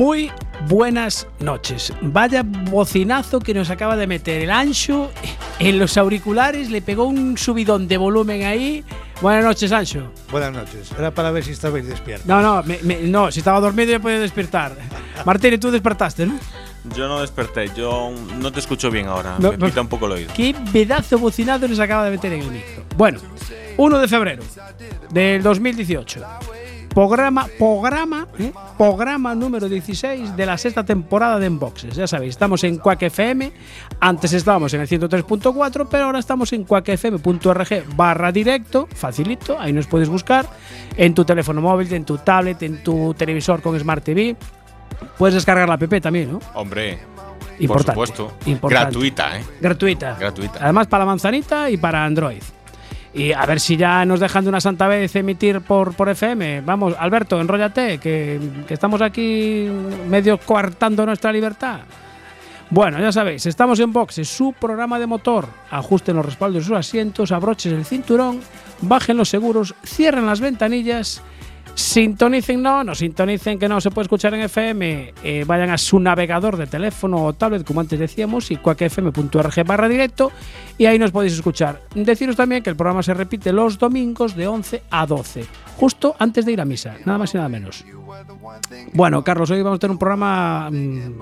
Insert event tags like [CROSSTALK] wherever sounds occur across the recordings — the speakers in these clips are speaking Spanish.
Muy buenas noches. Vaya bocinazo que nos acaba de meter el Ancho en los auriculares, le pegó un subidón de volumen ahí. Buenas noches, Ancho. Buenas noches. Era para ver si estabais despiertos. No, no, me- me- no, si estaba dormido ya podía despertar. [LAUGHS] Martín, tú despertaste, ¿no? Yo no desperté, yo no te escucho bien ahora. No, me no. quita un poco el oído. Qué pedazo bocinazo nos acaba de meter en el micro. Bueno, 1 de febrero del 2018. Programa, programa, ¿eh? programa número 16 de la sexta temporada de Enboxes. Ya sabéis, estamos en Quack FM. Antes estábamos en el 103.4, pero ahora estamos en quackfm.org barra directo. Facilito, ahí nos puedes buscar. En tu teléfono móvil, en tu tablet, en tu televisor con Smart TV. Puedes descargar la app también, ¿no? Hombre, Importante, por supuesto. importante. Gratuita, ¿eh? Gratuita. Gratuita. Además para la manzanita y para Android. Y a ver si ya nos dejan de una santa vez emitir por, por FM. Vamos, Alberto, enróllate, que, que estamos aquí medio coartando nuestra libertad. Bueno, ya sabéis, estamos en Boxes, su programa de motor. Ajusten los respaldos de sus asientos, abrochen el cinturón, bajen los seguros, cierren las ventanillas, sintonicen, no, no sintonicen que no se puede escuchar en FM, eh, vayan a su navegador de teléfono o tablet, como antes decíamos, y cuacfm.org barra directo, y ahí nos podéis escuchar. Deciros también que el programa se repite los domingos de 11 a 12, justo antes de ir a misa, nada más y nada menos. Bueno, Carlos, hoy vamos a tener un programa mm,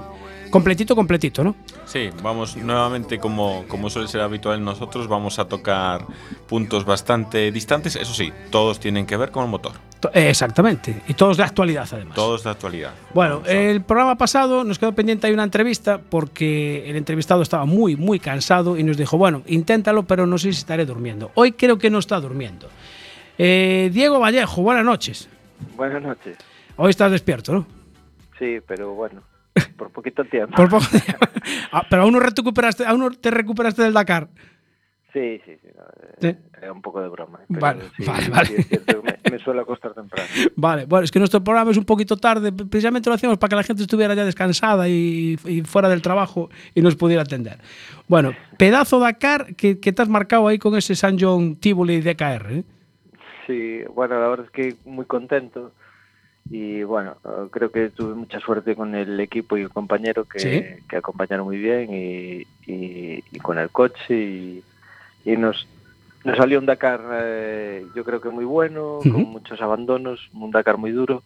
completito, completito, ¿no? Sí, vamos nuevamente, como, como suele ser habitual en nosotros, vamos a tocar puntos bastante distantes. Eso sí, todos tienen que ver con el motor. To- Exactamente, y todos de actualidad además. Todos de actualidad. Bueno, el programa pasado nos quedó pendiente ahí una entrevista porque el entrevistado estaba muy, muy cansado y nos dijo, bueno, inténtalo, pero no sé si estaré durmiendo. Hoy creo que no está durmiendo. Eh, Diego Vallejo, buenas noches. Buenas noches. Hoy estás despierto, ¿no? Sí, pero bueno, por poquito tiempo. Por poco tiempo. [LAUGHS] Ah, pero aún no recuperaste, aún no te recuperaste del Dakar. Sí, sí, sí. no, eh, Sí. Era un poco de broma. pero Vale, sí, vale, sí, vale. es cierto, me, me suelo acostar temprano. [LAUGHS] Vale, bueno, es que nuestro programa es un poquito tarde, precisamente lo hacíamos para que la gente estuviera ya descansada y, y fuera del trabajo y nos pudiera atender. Bueno, pedazo Dakar que, que te has marcado ahí con ese San John Tivoli DKR. ¿eh? Sí, bueno, la verdad es que muy contento. Y bueno, eh, creo que tuve mucha suerte con el equipo y el compañero que, Sí. que acompañaron muy bien y, y- y con el coche. Y, y nos, nos salió un Dakar, eh, yo creo que muy bueno, con muchos abandonos, un Dakar muy duro,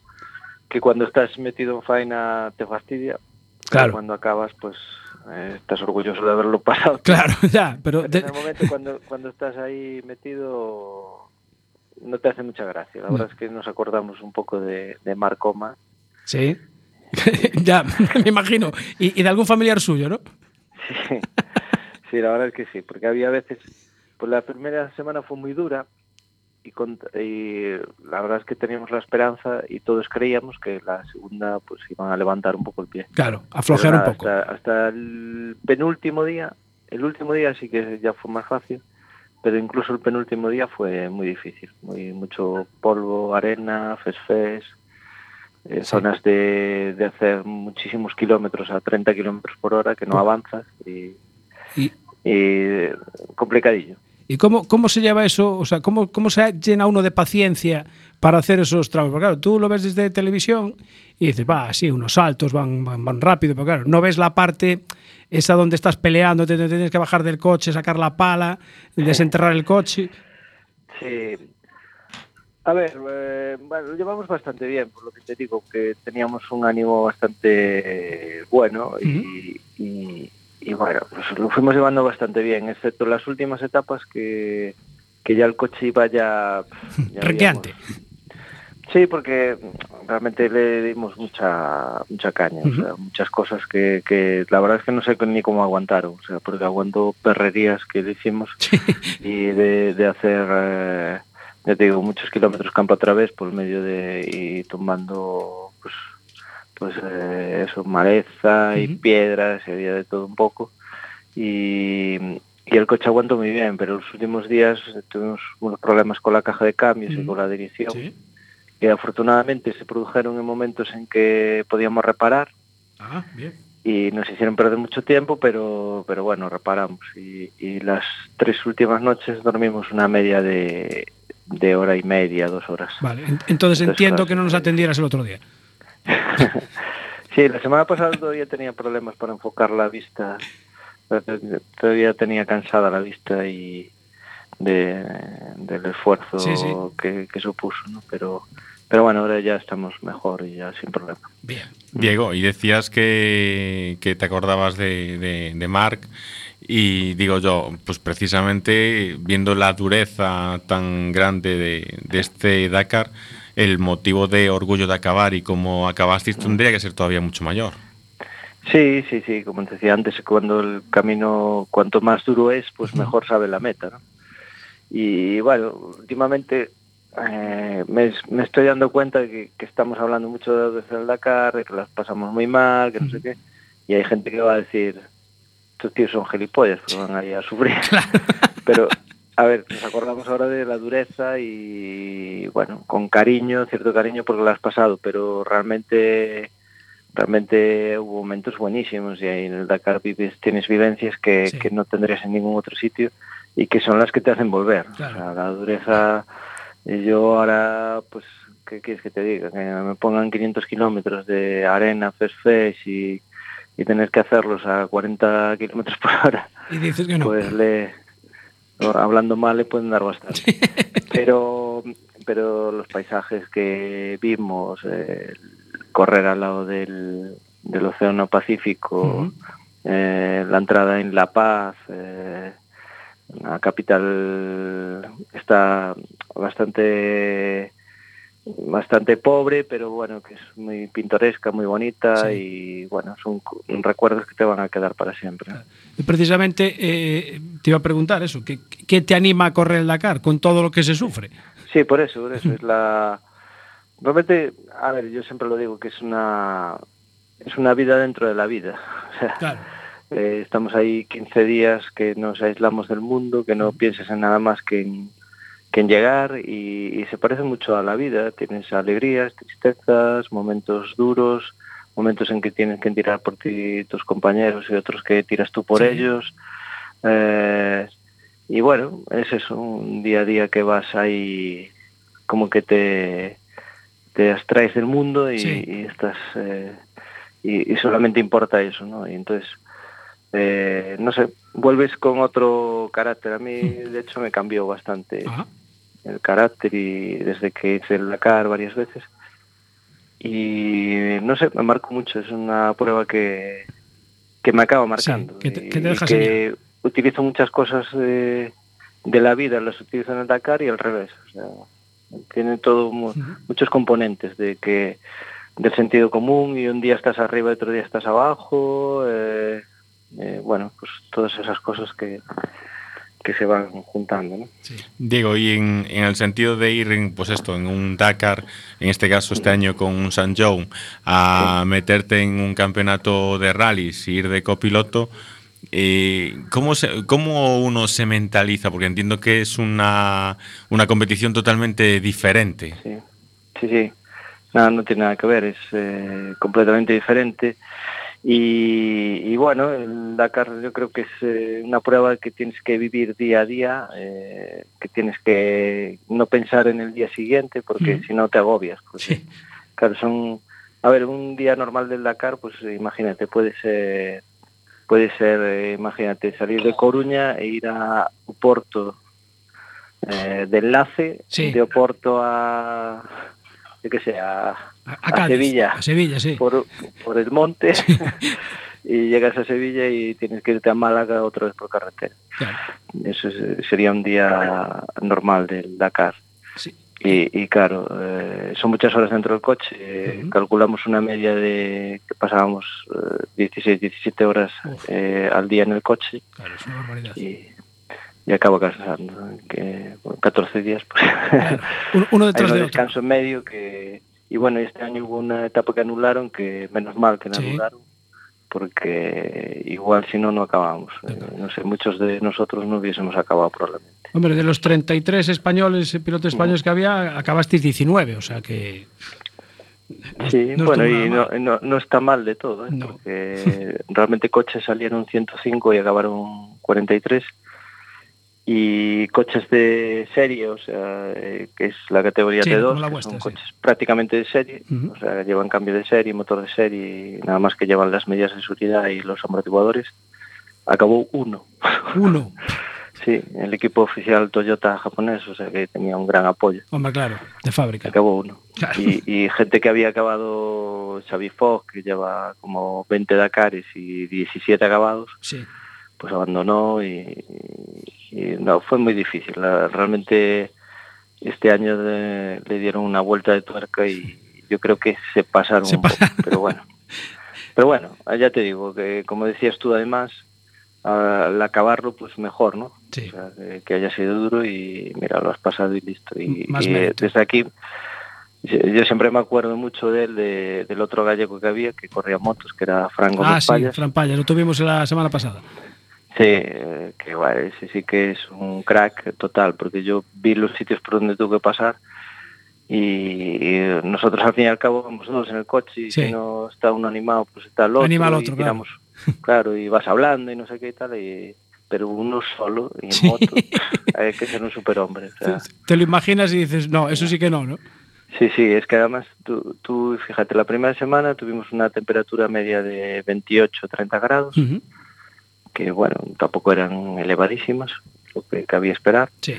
que cuando estás metido en faena te fastidia. Claro. Cuando acabas, pues eh, estás orgulloso de haberlo [LAUGHS] pasado. Claro, ya, pero Pero en el momento cuando, cuando estás ahí metido no te hace mucha gracia. La verdad es que nos acordamos un poco de, de Marcoma. sí, [LAUGHS] ya, [LAUGHS] me imagino. Y, y de algún familiar suyo, ¿no? Sí, sí, la verdad es que sí, porque había veces, pues la primera semana fue muy dura y, con- y la verdad es que teníamos la esperanza y todos creíamos que la segunda pues iban a levantar un poco el pie. Claro, aflojear un poco. Hasta, hasta el penúltimo día, el último día sí que ya fue más fácil, pero incluso el penúltimo día fue muy difícil. Muy mucho polvo, arena, fesfes, eh, Sí. zonas de, de hacer muchísimos kilómetros a 30 kilómetros por hora que no avanzas y, Y, y complicadillo. ¿Y cómo, cómo se lleva eso? O sea, ¿cómo, ¿cómo se llena uno de paciencia para hacer esos tramos? Porque claro, tú lo ves desde televisión y dices, va, sí, unos saltos van, van, van rápido, pero claro, no ves la parte esa donde estás peleando, te, te tienes que bajar del coche, sacar la pala, desenterrar el coche. Sí. A ver, eh, bueno, lo llevamos bastante bien, por lo que te digo, que teníamos un ánimo bastante bueno y, y- y y bueno, pues lo fuimos llevando bastante bien, excepto las últimas etapas que, que ya el coche iba ya... ya [LAUGHS] Requeante. Sí, porque realmente le dimos mucha mucha caña, o sea, muchas cosas que, que la verdad es que no sé ni cómo aguantaron, o sea, porque aguantó perrerías que le hicimos [LAUGHS] y de, de hacer, eh, ya te digo, muchos kilómetros campo a través por medio de y tumbando, pues, pues eh, eso, maleza y piedras, y había de todo un poco. Y, y el coche aguantó muy bien, pero los últimos días tuvimos unos problemas con la caja de cambios y con la dirección. Sí. Que afortunadamente se produjeron en momentos en que podíamos reparar Ah, bien. y nos hicieron perder mucho tiempo, pero, pero bueno, reparamos. Y, y las tres últimas noches dormimos una media de, de hora y media, dos horas. Vale, en- entonces Entonces, entiendo claro, que no nos atendieras el otro día. [LAUGHS] Sí, la semana pasada todavía tenía problemas para enfocar la vista. Todavía tenía cansada la vista y de, del esfuerzo Sí, sí. Que, que supuso, ¿no? Pero, pero bueno, ahora ya estamos mejor y ya sin problema. Bien. Diego, y decías que, que te acordabas de, de, de Marc y digo yo, pues precisamente viendo la dureza tan grande de, de este Dakar, el motivo de orgullo de acabar y cómo acabasteis tendría que ser todavía mucho mayor. Sí, sí, sí, como te decía antes, cuando el camino, cuanto más duro es, pues mejor sabe la meta, ¿no? Y bueno, últimamente eh, me, me estoy dando cuenta de que, que estamos hablando mucho de del Dakar, de que las pasamos muy mal, que no sé qué, y hay gente que va a decir, estos tíos son gilipollas, que van ahí a sufrir. [LAUGHS] [LAUGHS] Pero, a ver, nos acordamos ahora de la dureza y, bueno, con cariño, cierto cariño porque lo has pasado, pero realmente realmente hubo momentos buenísimos y ahí en el Dakar vives, tienes vivencias que, Sí. que no tendrías en ningún otro sitio y que son las que te hacen volver. Claro. O sea, la dureza, yo ahora, pues, ¿qué quieres que te diga? Que me pongan 500 kilómetros de arena, fes fes y, y tener que hacerlos a 40 kilómetros por hora, Y dices que no. pues le, hablando mal le pueden dar bastante. pero, pero los paisajes que vimos, eh, correr al lado del, del Océano Pacífico, eh, la entrada en La Paz, eh, la capital está bastante bastante pobre, pero bueno, que es muy pintoresca, muy bonita Sí. y bueno, son cu- recuerdos que te van a quedar para siempre. Precisamente eh, te iba a preguntar eso, ¿qué, ¿qué te anima a correr el Dakar con todo lo que se sufre? Sí, por eso, por eso es la realmente, a ver, yo siempre lo digo que es una es una vida dentro de la vida. [LAUGHS] O sea, Claro. Eh, estamos ahí 15 días que nos aislamos del mundo, que no pienses en nada más que en, que en llegar y, y se parece mucho a la vida. Tienes alegrías, tristezas, momentos duros, momentos en que tienes que tirar por ti tus compañeros y otros que tiras tú por Sí. ellos. Eh, y bueno, es eso, un día a día que vas ahí como que te, te abstraes del mundo y, Sí. y estás eh, y, y solamente importa eso, ¿no? Y entonces, eh, no sé, vuelves con otro carácter. A mí, de hecho, me cambió bastante Ajá. el carácter y desde que hice el Dakar varias veces. Y no sé, me marco mucho. Es una prueba que, que me acaba marcando. que te- que te deja y que utilizo muchas cosas de, de la vida, las utilizo en el Dakar y al revés. O sea, tiene todo mu- muchos componentes de que del sentido común y un día estás arriba y otro día estás abajo. eh, eh, bueno, pues todas esas cosas que, que se van juntando, ¿no? Diego, y en, en el sentido de ir, en, pues esto, en un Dakar, en este caso este año con un San John, a meterte en un campeonato de rallies y ir de copiloto, eh, ¿cómo, se- ¿cómo uno se mentaliza? Porque entiendo que es una, una competición totalmente diferente. Sí, sí, sí. Nada, no tiene nada que ver, es eh, completamente diferente. Y, y bueno, el Dakar yo creo que es eh, una prueba que tienes que vivir día a día, eh, que tienes que no pensar en el día siguiente porque si no te agobias. Porque, Sí. Claro, son, a ver, un día normal del Dakar, pues imagínate, puede ser, puede ser, eh, imagínate, salir de Coruña e ir a Oporto eh, de enlace, Sí. de Oporto a, yo qué sé, a, A, a a Sevilla, A Sevilla, sí. por, por el monte [LAUGHS] y llegas a Sevilla y tienes que irte a Málaga otra vez por carretera. Claro. Eso es- sería un día normal del Dakar. Sí. Y, y claro, eh, son muchas horas dentro del coche. eh, Ujú. Calculamos una media de que pasábamos eh, 16, 17 horas eh, al día en el coche Claro, es una barbaridad. y, y acabo cansando. Que bueno, 14 días, pues Claro. Uno, uno [LAUGHS] hay detrás un de otro. descanso en medio que y bueno, este año hubo una etapa que anularon que menos mal que la Sí. anularon porque igual si no no acabamos. Eh, no sé, muchos de nosotros no hubiésemos acabado probablemente. Hombre, de los 33 españoles, eh, pilotos españoles que había, acabasteis 19, o sea que. no- Sí, no bueno, y no, no, no está mal de todo, ¿eh? Porque realmente coches salieron 105 y acabaron 43 y coches de serie, o sea, eh, que es la categoría Sí, T2, como la que son sí. coches prácticamente de serie, o sea, llevan cambio de serie, motor de serie, nada más que llevan las medidas de seguridad y los amortiguadores, acabó uno. Uno. [LAUGHS] sí, el equipo oficial Toyota japonés, o sea que tenía un gran apoyo. Hombre, claro, de fábrica. Acabó uno. Claro. Y, y gente que había acabado, Xavi Fox, que lleva como 20 Dakares y 17 acabados, Sí. pues abandonó y, y no, fue muy difícil. La- realmente este año de- le dieron una vuelta de tuerca y yo creo que se pasaron Se un poco, pasaron. pero bueno. Pero bueno, ya te digo que como decías tú además, al acabarlo pues mejor, ¿no? Sí. O sea, que, haya sido duro y mira, lo has pasado y listo. Y, Más y, eh, desde aquí yo yo siempre me acuerdo mucho de él, de- del otro gallego que había, que corría motos, que era Fran Gómez Ah, sí, Payas. Fran Payas, lo tuvimos la semana pasada. Sí, que bueno, ese sí que es un crack total, porque yo vi los sitios por donde tuve que pasar y, y nosotros al fin y al cabo vamos dos en el coche y Sí. si no está uno animado, pues está el otro. Anima al y otro, claro. tiramos, claro, y vas hablando y no sé qué y tal, y, pero uno solo y en Sí. moto, [LAUGHS] hay que ser un superhombre. O sea, Te lo imaginas y dices, no, eso sí que no, ¿no? Sí, sí, es que además tú, tú, fíjate, la primera semana tuvimos una temperatura media de 28, 30 grados. Que bueno, tampoco eran elevadísimas, lo que cabía esperar. Sí.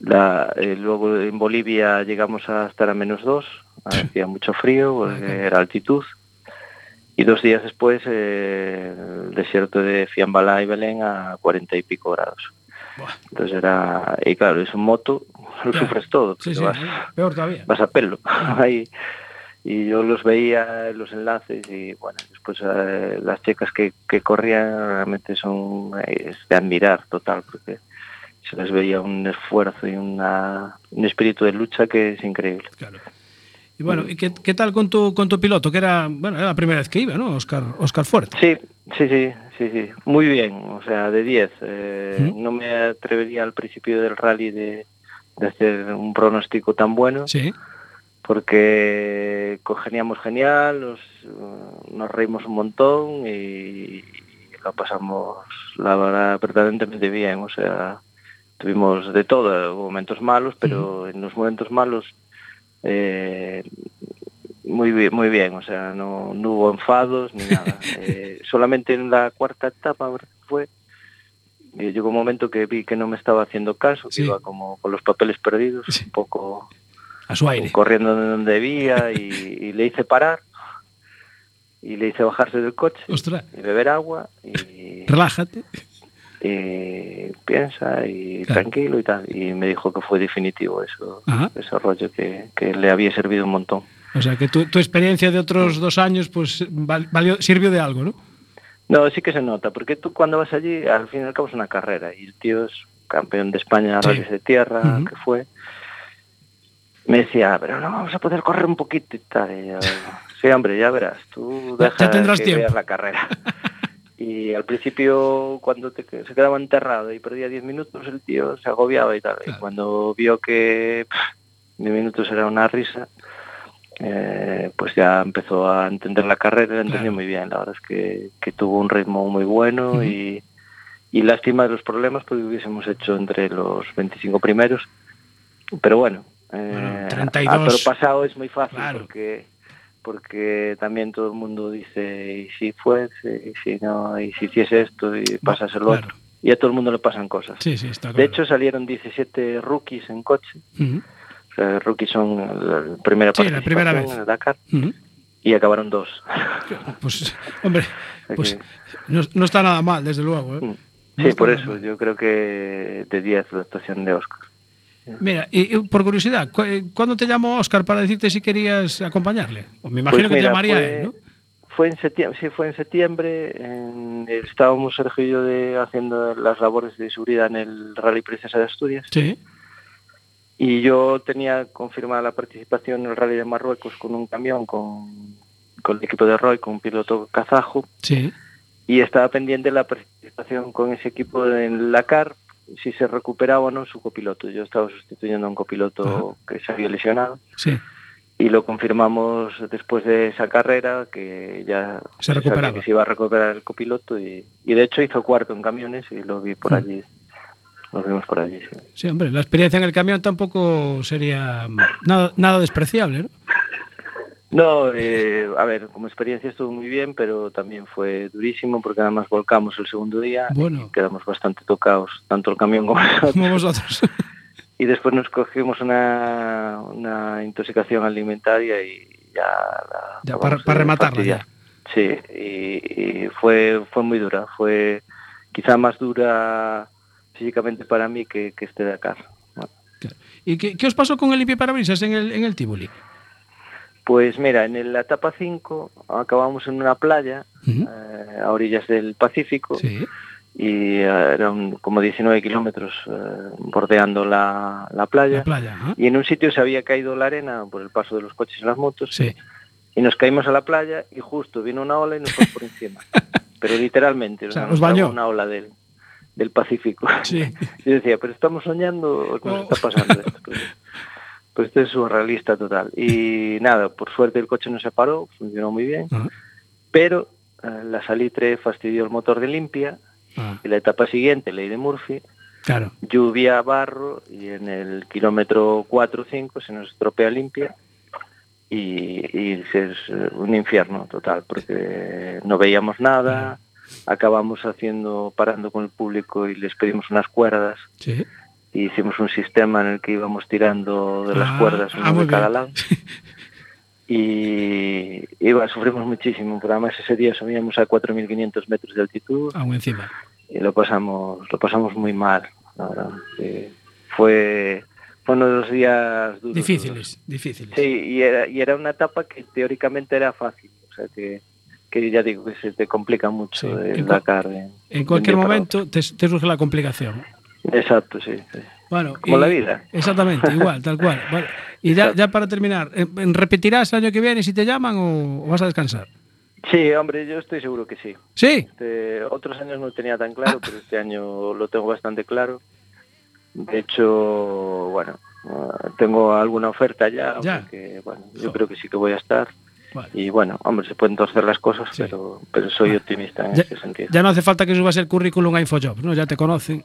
La, eh, luego en Bolivia llegamos a estar a menos 2, hacía mucho frío, porque claro. era altitud. Y dos días después eh, el desierto de Fiambalá y Belén a 40 y pico grados. Buah. Entonces era, y claro, es un moto, lo Ya. sufres todo, Sí, porque sí, vas, peor todavía. vas a pelo. [LAUGHS] Ahí. Y yo los veía los enlaces y bueno, después eh, las chicas que, que corrían realmente son es de admirar total, porque se les veía un esfuerzo y una, un espíritu de lucha que es increíble. Claro. Y bueno, ¿y qué, qué tal con tu, con tu piloto? Que era, bueno, era la primera vez que iba, ¿no? Oscar, Oscar Fuerte. Sí, sí, sí, sí, sí, muy bien, o sea, de 10. Eh, ¿Mm? No me atrevería al principio del rally de, de hacer un pronóstico tan bueno. Sí. Porque congeniamos genial, nos, nos reímos un montón y lo pasamos, la verdad, verdaderamente bien. O sea, tuvimos de todo, hubo momentos malos, pero en los momentos malos eh, muy bien, muy bien. O sea, no, no hubo enfados ni nada. [LAUGHS] Eh, solamente en la cuarta etapa fue eh, llegó un momento que vi que no me estaba haciendo caso, que iba como con los papeles perdidos, Sí. un poco A su aire. corriendo de donde debía y, y le hice parar y le hice bajarse del coche Ostras, y beber agua y, [LAUGHS] relájate. y piensa y Claro. tranquilo y tal y me dijo que fue definitivo eso Ajá. ese rollo que, que le había servido un montón O sea, que tu, tu experiencia de otros dos años, pues, val- valió, sirvió de algo, ¿no? no sí que se nota porque tú cuando vas allí al fin y al cabo es una carrera y el tío es campeón de España Sí. de tierra que fue me decía, pero no vamos a poder correr un poquito y tal. Y yo, sí, hombre, ya verás, tú deja ya tendrás que tiempo. veas la carrera. [LAUGHS] Y al principio, cuando te, se quedaba enterrado y perdía 10 minutos, el tío se agobiaba y tal. Claro. Y cuando vio que pff, 10 minutos era una risa, eh, pues ya empezó a entender la carrera, la entendió Claro. muy bien. La verdad es que, que tuvo un ritmo muy bueno y, y lástima de los problemas porque hubiésemos hecho entre los 25 primeros. Pero bueno, eh, Bueno, a 32. toro pasado es muy fácil Claro. porque porque también todo el mundo dice y si fuese y si no y si hiciese esto y pasas el Claro. otro y a todo el mundo le pasan cosas Sí, sí, está claro. de hecho salieron 17 rookies en coche Ujú, o sea, rookies son la primera Sí, la primera vez. en el Dakar y acabaron dos [LAUGHS] Pues, hombre, [LAUGHS] Pues no, no está nada mal, desde luego. ¿eh? Mm. No sí, por eso, yo creo que de 10 la actuación de Oscar. Mira, y, y por curiosidad, ¿cu- eh, ¿cuándo te llamó Oscar para decirte si querías acompañarle? Me imagino Pues que te llamaría fue, él, ¿no? Fue en septiembre, sí, fue en septiembre. en- estábamos Sergio y yo de, haciendo las labores de seguridad en el Rally Princesa de Asturias. Sí, Y yo tenía confirmada la participación en el Rally de Marruecos con un camión, con, con el equipo de Roy, con un piloto kazajo. sí. Y estaba pendiente la participación con ese equipo en la CAR, si se recuperaba o no su copiloto. Yo estaba sustituyendo a un copiloto que se había lesionado. Sí, y lo confirmamos después de esa carrera que ya Se recuperaba. que se iba a recuperar el copiloto y, y de hecho hizo cuarto en camiones y lo vi por Mm. allí nos vimos por allí sí. sí, hombre, la experiencia en el camión tampoco sería nada, nada despreciable, ¿no? No eh, a ver como experiencia estuvo muy bien pero también fue durísimo porque además volcamos el segundo día Bueno. y quedamos bastante tocados tanto el camión como nosotros Como vosotros. [LAUGHS] y después nos cogimos una, una intoxicación alimentaria y ya la Ya, para- de para rematarla ya. Sí, y, y fue fue muy dura, fue quizá más dura físicamente para mí que, que este Dakar. Bueno, ¿Y qué, qué os pasó con el limpiaparabrisas en el, en el Tivoli? Pues mira, en la etapa 5 acabamos en una playa eh, a orillas del Pacífico Sí, y eh, eran como 19 kilómetros eh, bordeando la, la playa. la playa. Y en un sitio se había caído la arena por el paso de los coches y las motos Sí. y nos caímos a la playa y justo vino una ola y nos fue por encima. [LAUGHS] Pero literalmente, O sea, nos os bañó. una ola del, del Pacífico. Sí. [LAUGHS] Yo decía, pero estamos soñando nos está pasando esto. [LAUGHS] Pues, esto es surrealista total. Y [LAUGHS] nada, por suerte el coche no se paró, funcionó muy bien, pero eh, la salitre fastidió el motor de limpia y la etapa siguiente, ley de Murphy, claro. lluvia, barro y en el kilómetro 4 o 5 se nos estropea limpia y, y es eh, un infierno total porque no veíamos nada, acabamos haciendo, parando con el público y les pedimos unas cuerdas Sí. Hicimos un sistema en el que íbamos tirando de las Ah, cuerdas ah, uno de cada lado [LAUGHS] y, y bueno, sufrimos muchísimo, pero además ese día subíamos a 4.500 metros de altitud Aún encima. y lo pasamos lo pasamos muy mal la verdad fue fue uno de los días duros Difíciles, difíciles. sí y era y era una etapa que teóricamente era fácil o sea que que ya digo que se te complica mucho Sí. En Dakar de- En cualquier momento te, te surge la complicación. Exacto sí, sí. Bueno, Como y- la vida. Exactamente, igual, tal cual. [LAUGHS] Y ya, ya para terminar, ¿eh, ¿repetirás el año que viene si te llaman o, o vas a descansar? Sí, hombre yo estoy seguro que sí Sí, Este, otros años no lo tenía tan claro pero este año lo tengo bastante claro de hecho bueno eh, tengo alguna oferta ya, Ya. porque, bueno, yo creo que sí que voy a estar Vale. Y bueno, hombre, se pueden torcer las cosas, Sí. pero, pero soy optimista en ya, ese sentido. ya no hace falta que subas el currículum a Infojobs, ¿no? Ya te conocen.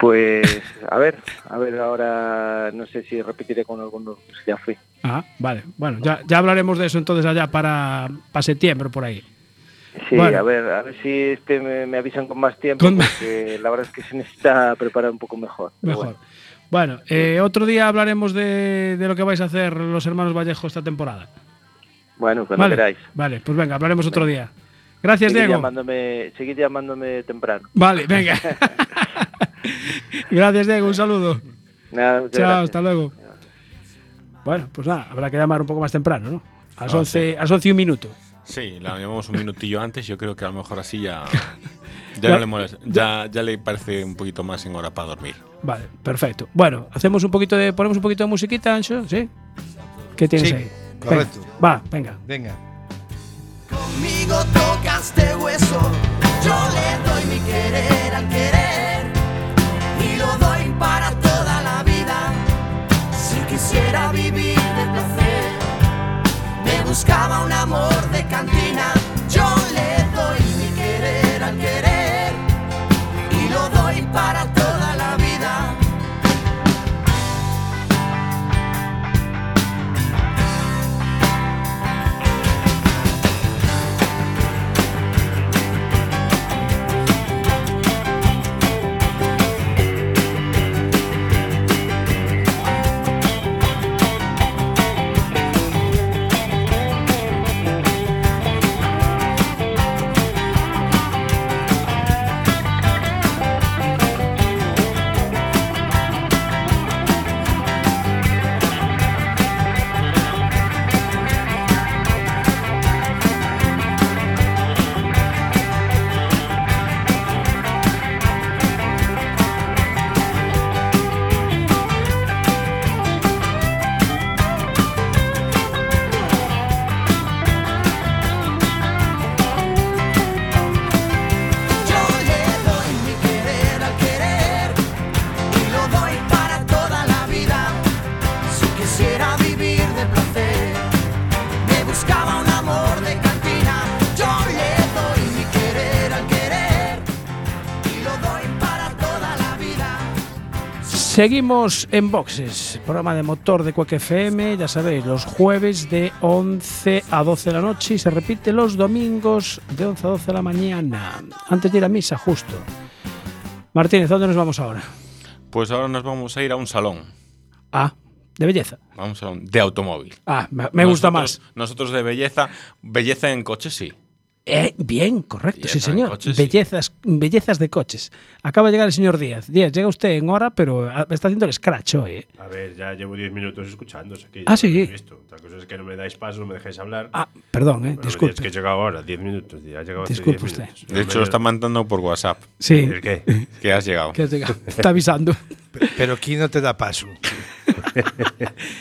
Pues a ver, a ver, ahora no sé si repetiré con algunos, pues ya fui. Ah, vale. Bueno, ya, ya hablaremos de eso entonces allá para, para septiembre por ahí. Sí, Bueno. a ver, a ver si este me, me avisan con más tiempo, Con- porque la verdad es que se necesita preparar un poco mejor. bueno. Bueno, eh, otro día hablaremos de, de lo que vais a hacer los hermanos Vallejo esta temporada. Bueno, cuando Vale, queráis. vale, pues venga, hablaremos otro día. Gracias, Seguid Diego. llamándome, seguid llamándome temprano. Vale, venga. [LAUGHS] [LAUGHS] Gracias, Diego. Un saludo. Nada, Chao, gracias. hasta luego. Bueno, pues nada, habrá que llamar un poco más temprano, ¿no? A las, Ah, 11, a las 11 y un minuto. Sí, la llamamos un minutillo antes. Yo creo que a lo mejor así ya. [LAUGHS] Ya- Ya, no le molesta. Ya, ya le parece un poquito más en hora para dormir. Vale, perfecto. Bueno, hacemos un poquito de. Ponemos un poquito de musiquita, Ancho, ¿sí? ¿Qué tienes Sí, ahí? correcto. Venga, va, venga. Venga. Conmigo tocaste hueso, yo le doy mi querer al querer buscaba un amor Seguimos en Boxes, programa de motor de Cueque FM, ya sabéis, los jueves de 11 a 12 de la noche y se repite los domingos de 11 a 12 de la mañana, antes de ir a misa, justo. Martínez, ¿dónde nos vamos ahora? Pues ahora nos vamos a ir a un salón. Ah, de belleza. Vamos a un de automóvil. Ah, me, me gusta más. Nosotros de belleza, belleza en coche sí. Eh, bien, correcto, Belleza sí señor. coches, sí. Bellezas, bellezas de coches. Acaba de llegar el señor Díaz. Díaz, llega usted en hora, pero ah, está haciendo el scratch hoy. ¿eh? A ver, ya llevo 10 minutos escuchando. Aquí, Ah, sí. visto. Otra cosa es que no me dais paso, no me dejáis hablar. Ah, perdón, eh, Bueno, disculpe. Es que he llegado ahora, 10 minutos. Ya llegado Disculpe 10 usted. minutos. De hecho, lo está mandando por WhatsApp. Sí, ¿El qué? [LAUGHS] Que has llegado. que has llegado. está avisando. [LAUGHS] Pero ¿quién no te da paso? [LAUGHS]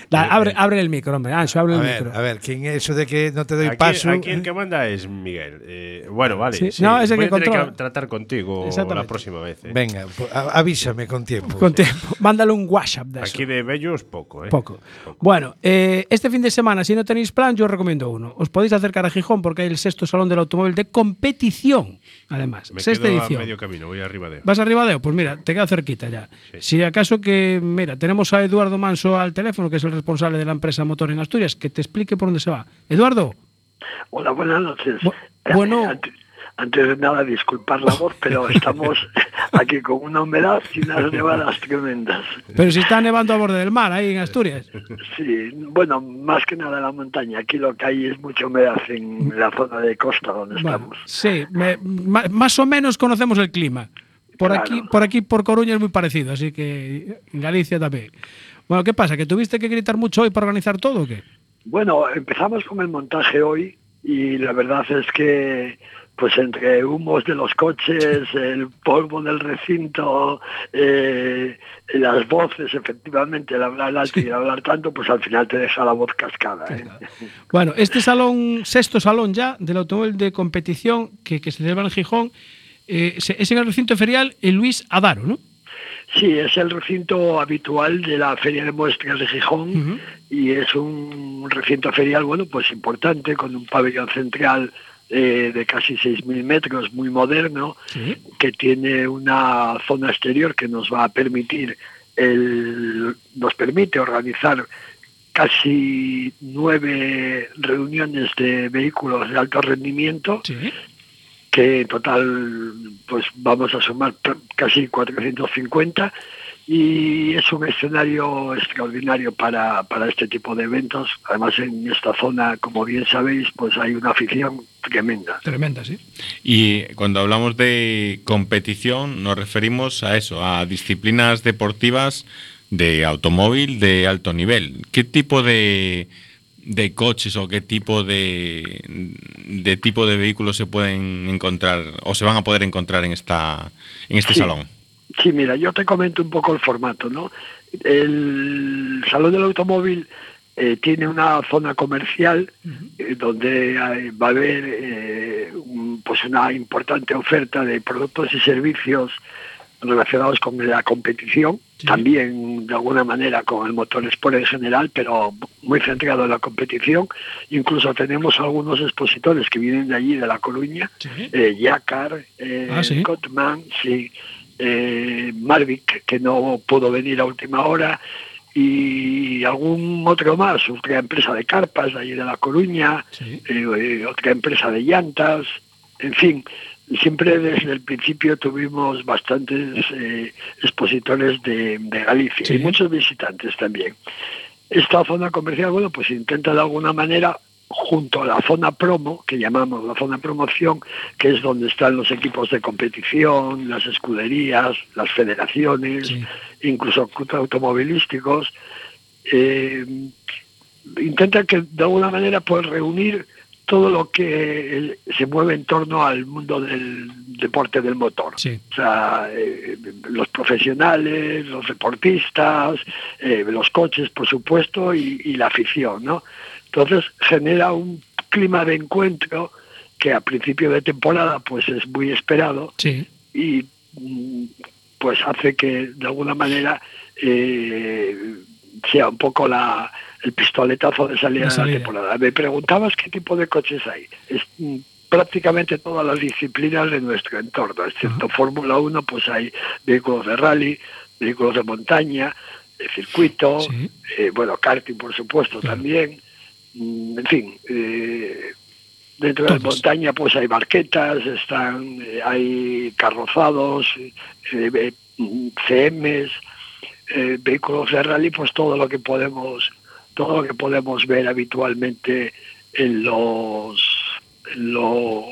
Da, abre, abre el micro, hombre. Ancho, abre A el ver, micro. a ver, ¿quién es eso de que no te doy Aquí, paso? aquí el que manda es Miguel. Eh, bueno, vale. Sí, sí. no, es el Voy que a tener controla. tratar contigo la próxima vez. eh. Venga, pues, avísame con tiempo. Con tiempo. Mándale un WhatsApp de eso. Aquí de bellos, poco, ¿eh? Poco. Bueno, eh, este fin de semana, si no tenéis plan, yo os recomiendo uno. Os podéis acercar a Gijón porque hay el sexto Salón del Automóvil de competición, además. Me Sexta quedo edición. a medio camino, voy arriba de. ¿Vas arriba de? Pues mira, te queda cerquita ya. Si acaso que, mira, tenemos a Eduardo Manso al teléfono, que es el responsable de la empresa Motor en Asturias, que te explique por dónde se va. Eduardo, Hola, buenas noches. Bu- bueno. Antes, antes de nada, disculpar la voz, pero [LAUGHS] estamos aquí con una humedad y unas nevadas tremendas. pero si está nevando a borde del mar, ahí en Asturias. Sí, bueno, más que nada en la montaña. Aquí lo que hay es mucha humedad en la zona de costa donde Bueno, estamos. sí, me- más o menos conocemos el clima. Por Claro. aquí, por aquí, por Coruña es muy parecido, así que en Galicia también. Bueno, ¿qué pasa? ¿Que tuviste que gritar mucho hoy para organizar todo o qué? Bueno, empezamos con el montaje hoy y la verdad es que pues entre humos de los coches, el polvo del recinto, eh, las voces, efectivamente, el hablar alto y el hablar tanto, pues al final te deja la voz cascada. ¿eh? Bueno, este salón, sexto salón ya del automóvil de competición que, que se celebra en Gijón, eh, es en el recinto ferial el Luis Adaro, ¿no? Sí, es el recinto habitual de la Feria de Muestras de Gijón y es un recinto ferial, bueno, pues importante, con un pabellón central eh, de casi 6.000 metros, muy moderno, Sí. que tiene una zona exterior que nos va a permitir, el, nos permite organizar casi nueve reuniones de vehículos de alto rendimiento Sí. que en total pues vamos a sumar casi 450 y es un escenario extraordinario para, para este tipo de eventos. Además en esta zona, como bien sabéis, pues hay una afición tremenda. Tremenda, sí. Y cuando hablamos de competición, nos referimos a eso, a disciplinas deportivas de automóvil de alto nivel. ¿Qué tipo de, de coches o qué tipo de, de tipo de vehículos se pueden encontrar o se van a poder encontrar en esta en este Sí. salón? Sí, mira, yo te comento un poco el formato, ¿no? El Salón del Automóvil eh, tiene una zona comercial eh, donde hay- va a haber eh, un- pues una importante oferta de productos y servicios relacionados con la competición, Sí. también de alguna manera con el motor Sport en general, pero muy centrado en la competición. Incluso tenemos algunos expositores que vienen de allí, de La Coruña, Sí. eh, Yakar, eh, Ah, ¿sí? Cotman, sí, eh, Marvick, que no pudo venir a última hora, y algún otro más, otra empresa de carpas de allí de La Coruña, Sí. eh, eh, otra empresa de llantas, en fin, siempre desde el principio tuvimos bastantes eh, expositores de, de Galicia Sí. y muchos visitantes también. Esta zona comercial, bueno, pues intenta de alguna manera junto a la zona promo, que llamamos la zona promoción, que es donde están los equipos de competición, las escuderías, las federaciones, Sí. incluso clubes automovilísticos, eh, intenta que de alguna manera pues reunir todo lo que eh, se mueve en torno al mundo del deporte del motor. Sí. O sea, eh, los profesionales, los deportistas, eh, los coches, por supuesto, y, y la afición, ¿no? Entonces genera un clima de encuentro que a principio de temporada pues es muy esperado Sí. y mm, pues hace que de alguna manera eh, sea un poco la, el pistoletazo de salida, De la temporada. Me preguntabas qué tipo de coches hay. Es mm, prácticamente todas las disciplinas de nuestro entorno, excepto Fórmula 1, pues hay vehículos de rally, vehículos de montaña, de circuito, Sí. eh, bueno, karting por supuesto también, en fin, eh, dentro de Todos. montaña pues hay barquetas, están, eh, hay carrozados, eh, CMs, eh, vehículos de rally, pues todo lo que podemos, todo lo que podemos ver habitualmente en los en los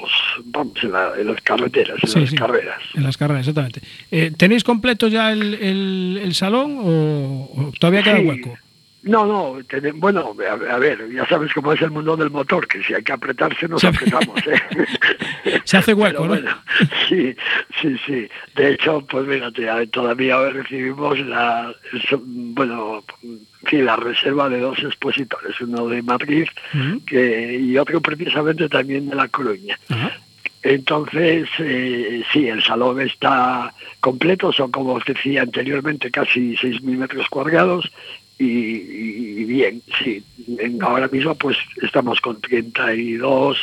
vamos en, la- en las carreteras, en Sí, las sí. carreras. En las carreras, exactamente. Eh, ¿Tenéis completo ya el, el- el salón o, o todavía queda Sí. hueco? No, no, bueno, a, a ver, ya sabes cómo es el mundo del motor, que si hay que apretarse nos Se- apretamos. ¿eh? [LAUGHS] Se hace hueco, Pero ¿no? bueno, sí, sí, sí. De hecho, pues fíjate, todavía hoy recibimos la, bueno, sí, la reserva de dos expositores, uno de Madrid que, y otro precisamente también de La Coruña. Entonces, eh, sí, el salón está completo, son como os decía anteriormente casi 6.000 metros cuadrados y- bien, sí, ahora mismo pues estamos con 32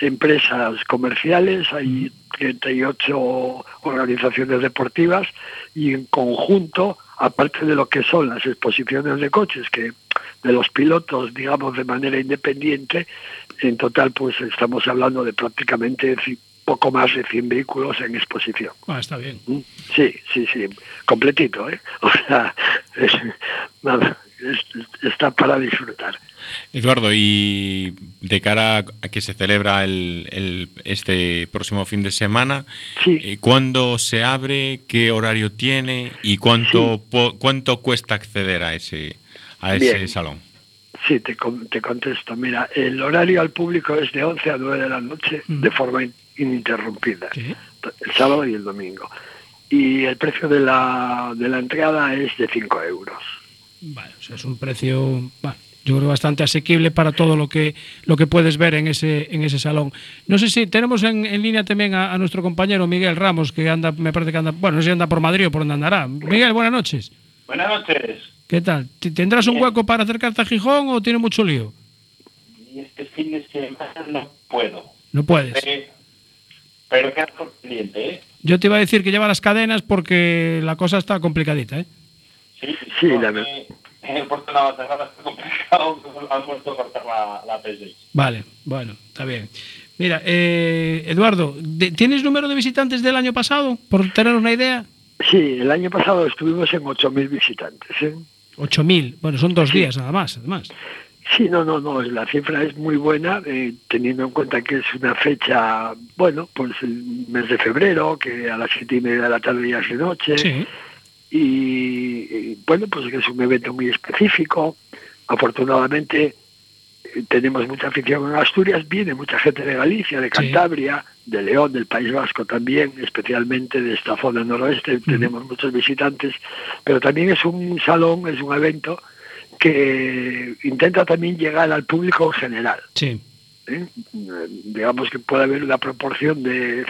empresas comerciales, hay 38 organizaciones deportivas y en conjunto, aparte de lo que son las exposiciones de coches, que de los pilotos, digamos, de manera independiente, en total pues estamos hablando de prácticamente poco más de 100 vehículos en exposición. Ah, está bien. Mm, Sí, sí, sí, completito, ¿eh? [LAUGHS] O sea, es- nada, es- está para disfrutar. Eduardo, y de cara a que se celebra el, el- este próximo fin de semana, Sí. eh, ¿cuándo se abre? ¿Qué horario tiene? ¿Y cuánto, po- cuánto cuesta acceder a ese, a ese Bien. salón? Sí, te, con- te contesto. Mira, el horario al público es de 11 a 9 de la noche de forma in- ininterrumpida, Sí. el sábado y el domingo. Y el precio de la, de la entrada es de 5 euros. Vale, o sea, es un precio, bueno, yo creo bastante asequible para todo lo que lo que puedes ver en ese en ese salón. No sé si tenemos en, en línea también a, a nuestro compañero Miguel Ramos que anda, me parece que anda, bueno, no sé si anda por Madrid o por donde andará. Miguel, buenas noches. Buenas noches. ¿Qué tal? ¿T- ¿Tendrás un hueco para acercarte a Gijón o tiene mucho lío? Y este fin de semana no puedo. No puedes. Eh, pero queda pendiente, ¿eh? Yo te iba a decir que lleva las cadenas porque la cosa está complicadita, ¿eh? Sí, Sí, la ver- En el puerto de Navacerrada [LAUGHS] está complicado. Han puesto a cortar la, la P6. Vale, bueno, está bien. Mira, eh, Eduardo, ¿tienes número de visitantes del año pasado? Por tener una idea. Sí, el año pasado estuvimos en 8.000 visitantes. ¿eh? 8.000. Bueno, son dos días nada más, además. Sí, no, no, no, la cifra es muy buena, eh, teniendo en cuenta que es una fecha, bueno, pues el mes de febrero, que a las siete y media de la tarde ya es de noche, Sí. y, y, bueno, pues que es un evento muy específico. Afortunadamente eh, tenemos mucha afición en Asturias, viene mucha gente de Galicia, de Cantabria, de León, del País Vasco también, especialmente de esta zona noroeste, tenemos muchos visitantes, pero también es un salón, es un evento que intenta también llegar al público en general. Sí. ¿eh? Digamos que puede haber una proporción de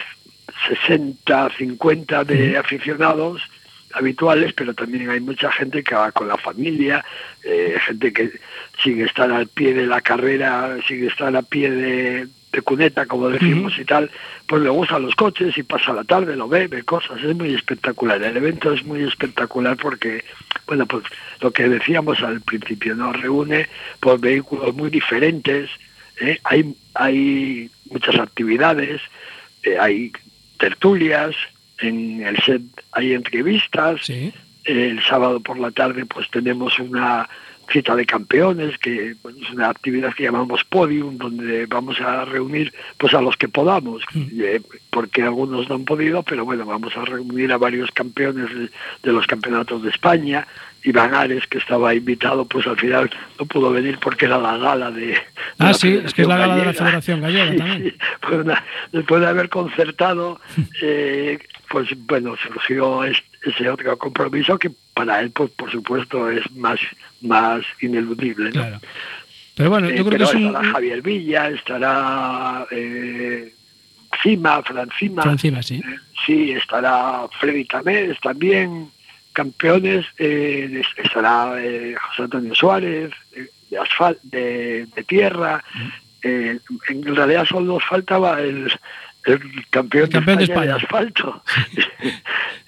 60, 50 de aficionados habituales, pero también hay mucha gente que va con la familia, eh, gente que sin estar al pie de la carrera, sin estar a pie de, cuneta, como decimos y tal, pues le gustan los coches y pasa la tarde, lo ve, ve cosas, es muy espectacular. El evento es muy espectacular porque, bueno, pues lo que decíamos al principio, nos reúne por vehículos muy diferentes, ¿eh? hay, hay muchas actividades, eh, hay tertulias, en el set hay entrevistas, Sí. el sábado por la tarde pues tenemos una cita de campeones que bueno, es una actividad que llamamos podium donde vamos a reunir pues a los que podamos. Eh, porque algunos no han podido pero bueno vamos a reunir a varios campeones de, de los campeonatos de España Iván Ares que estaba invitado pues al final no pudo venir porque era la gala de, de Ah, sí, es que es la gala de la Federación Gallega [LAUGHS] Sí, también. sí. Pues después de haber concertado, [LAUGHS] eh, pues bueno, surgió es- ese otro compromiso que para él, pues por supuesto, es más, más ineludible. ¿no? Claro. Pero bueno, Eh, yo creo que es un. estará Javier Villa, estará eh, Cima, Francima, Francima, sí. eh, sí, estará Freddy Tamés también, campeones, eh, estará eh, José Antonio Suárez, eh, de asfal de, de tierra, eh, en realidad solo nos faltaba el, el campeón, El campeón de de, España de asfalto.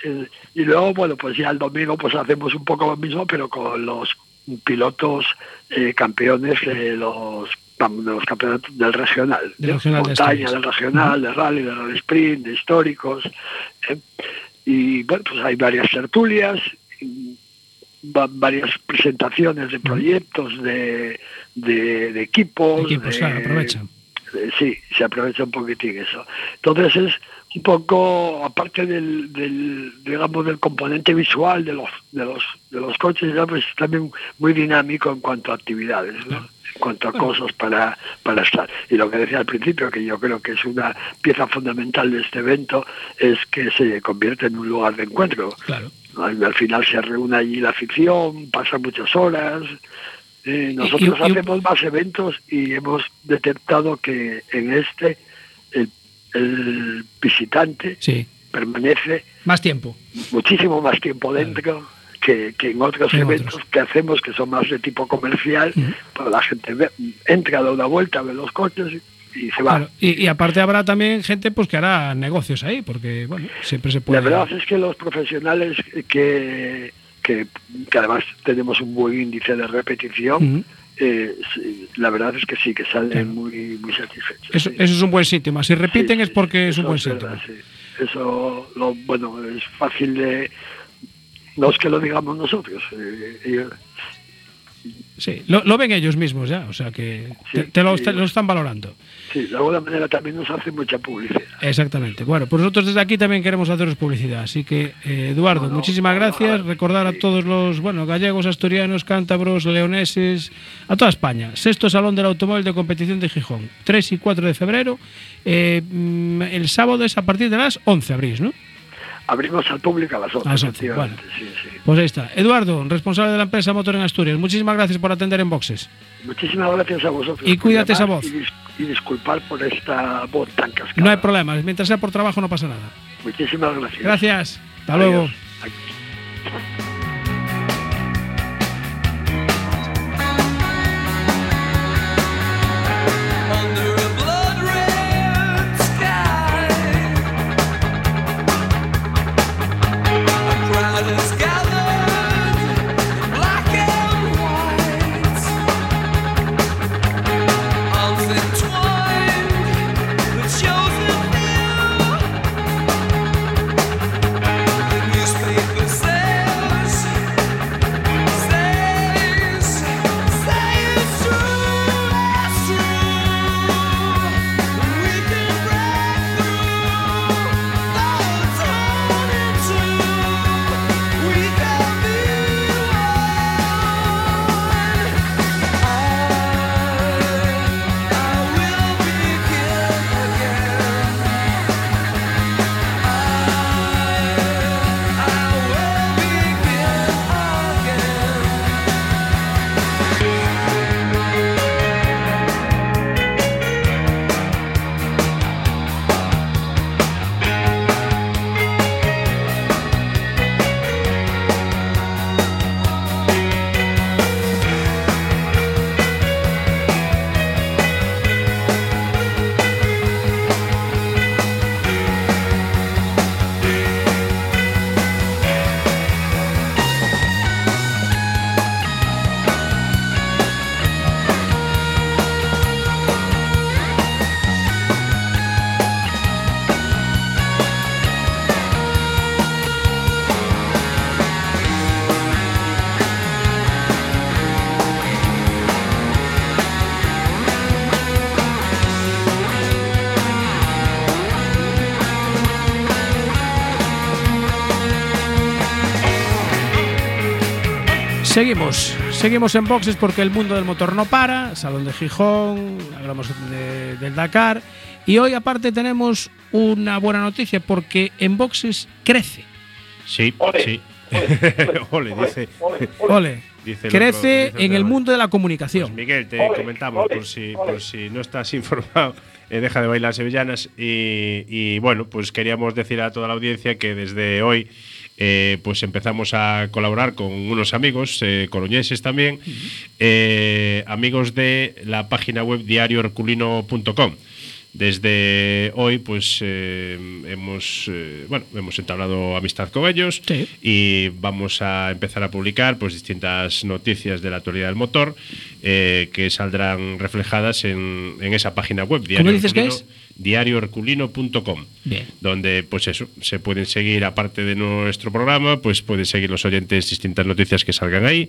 [LAUGHS] y luego, bueno, pues ya el domingo pues hacemos un poco lo mismo, pero con los pilotos eh, campeones de los de los campeonatos del regional, Del regional de montaña, del regional, de rally, de rally sprint, de históricos. ¿eh? Y bueno, pues hay varias tertulias, varias presentaciones de proyectos, de, de, de equipos. Equipos, de- claro, aprovechan. sí, se aprovecha un poquitín eso. Entonces es un poco, aparte del, del digamos, del componente visual de los, de los, de los coches, ya, pues también muy dinámico en cuanto a actividades, ¿no? En cuanto a cosas para, para estar. Y lo que decía al principio, que yo creo que es una pieza fundamental de este evento, es que se convierte en un lugar de encuentro. Claro. Al, al final se reúne allí la afición, pasan muchas horas. Eh, nosotros y- y- hacemos más eventos y hemos detectado que en este el, el visitante Sí. permanece Más tiempo. muchísimo más tiempo dentro que, que en otros en eventos otros. que hacemos que son más de tipo comercial, pues la gente ve- entra, da una vuelta, ve los coches y se va. Claro. Y, y aparte habrá también gente pues que hará negocios ahí, porque bueno, siempre se puede. La verdad es que los profesionales que, que, que además tenemos un buen índice de repetición, eh, sí, la verdad es que sí, que salen muy, muy satisfechos. Eso, sí. eso es un buen síntoma. Si repiten Sí, es porque es un buen es síntoma. verdad, sí. Eso, lo, bueno, es fácil de... No es que lo digamos nosotros. eh, ellos- Sí, lo, lo ven ellos mismos ya, o sea que te, Sí, te lo, sí. te lo están valorando. sí, de alguna manera también nos hace mucha publicidad. Exactamente. Bueno, pues nosotros desde aquí también queremos haceros publicidad. Así que, eh, Eduardo, No, no, muchísimas no, gracias. Recordar a todos los, bueno, gallegos, asturianos, cántabros, leoneses, a toda España. Sexto Salón del Automóvil de Competición de Gijón. 3 y 4 de febrero. Eh, mm, el sábado es a partir de las 11 abrís, ¿no? Abrimos al público a las 11. A las 11, efectivamente, sí, sí. Pues ahí está. Eduardo, responsable de la empresa Motor en Asturias. Muchísimas gracias por atender en boxes. Muchísimas gracias a vosotros. Y cuídate esa voz. Y, dis- y disculpar por esta voz tan cascada. No hay problema. Mientras sea por trabajo no pasa nada. Muchísimas gracias. Gracias. Hasta Adiós. luego. Seguimos, seguimos en boxes porque el mundo del motor no para, Salón de Gijón, hablamos de- del Dakar y hoy aparte tenemos una buena noticia porque en boxes crece, Sí, Ole, sí. ole, [LAUGHS] Ole, dice. ole, ole. ole, dice crece otro- dice en el mundo de la comunicación. Pues Miguel, te Ole, comentamos ole, por si, ole. por si no estás [LAUGHS] informado, eh, deja de bailar sevillanas. Y, y, bueno, pues queríamos decir a toda la audiencia que desde hoy eh, pues empezamos a colaborar con unos amigos, eh, coruñeses también, eh, amigos de la página web diarioherculino.com. Desde hoy, pues eh, hemos bueno hemos entablado amistad con ellos Sí. y vamos a empezar a publicar pues distintas noticias de la actualidad del motor que saldrán reflejadas en, en esa página web. ¿Cómo dices que es? diarioherculino.com donde pues eso se pueden seguir aparte de nuestro programa pues pueden seguir los oyentes distintas noticias que salgan ahí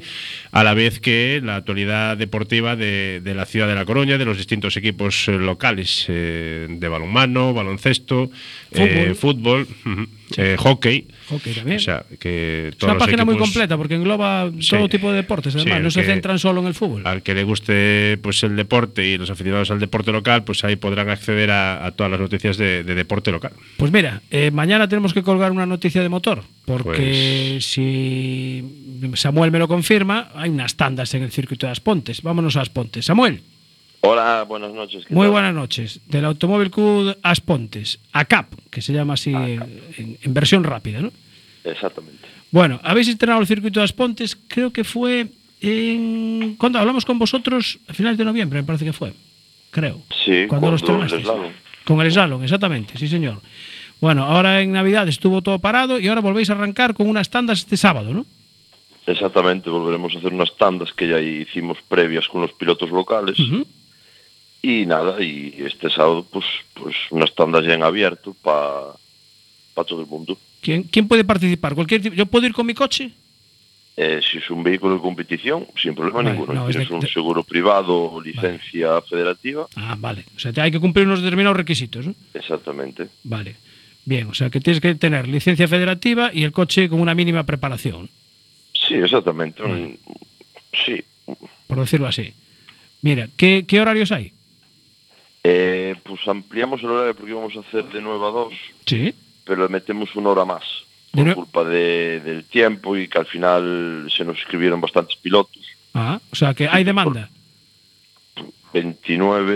a la vez que la actualidad deportiva de, de la ciudad de La Coruña de los distintos equipos eh, locales eh, de balonmano baloncesto eh, fútbol [LAUGHS] eh, hockey Hockey también. o sea que Es una página muy completa porque engloba Sí. todo tipo de deportes. Además, Sí, no se que- centran solo en el fútbol. al que le guste pues el deporte y los aficionados al deporte local pues ahí podrán acceder a, a todas las noticias de, de deporte local Pues mira, eh, mañana tenemos que colgar una noticia de motor, porque Pues- si Samuel me lo confirma, hay unas tandas en el circuito de Aspontes. Vámonos a Aspontes. Samuel, Hola, buenas noches. ¿qué muy tal? buenas noches. Del Automóvil Club Aspontes, ACAP, que se llama así en, en versión rápida, ¿no? Exactamente. Bueno, habéis estrenado el circuito de Aspontes, creo que fue en... Cuando hablamos con vosotros, a finales de noviembre, me parece que fue. Creo. Sí, Cuando lo cuando estrenasteis. el slalom. Con el slalom, exactamente, sí señor. Bueno, ahora en Navidad estuvo todo parado y ahora volvéis a arrancar con unas tandas este sábado, ¿no? Exactamente, volveremos a hacer unas tandas que ya hicimos previas con los pilotos locales. Ujú. Y nada, y este sábado, pues, pues unas tandas ya en abierto para todo el mundo. ¿Quién, quién puede participar? ¿Cualquier tipo- ¿Yo puedo ir con mi coche? Eh, si es un vehículo de competición, sin problema Vale, ninguno. no, Si es tienes de- un seguro privado o licencia federativa, Ah, vale. O sea, te- hay que cumplir unos determinados requisitos, ¿no? exactamente. Vale. Bien, o sea que tienes que tener licencia federativa y el coche con una mínima preparación, Sí, exactamente. Vale. Sí. por decirlo así. Mira, ¿qué, qué horarios hay? Eh, pues ampliamos el horario porque íbamos a hacer de 9 a 2. Sí. pero le metemos una hora más De por nue- culpa de- del tiempo y que al final se nos escribieron bastantes pilotos. Ah, o sea que hay demanda. 29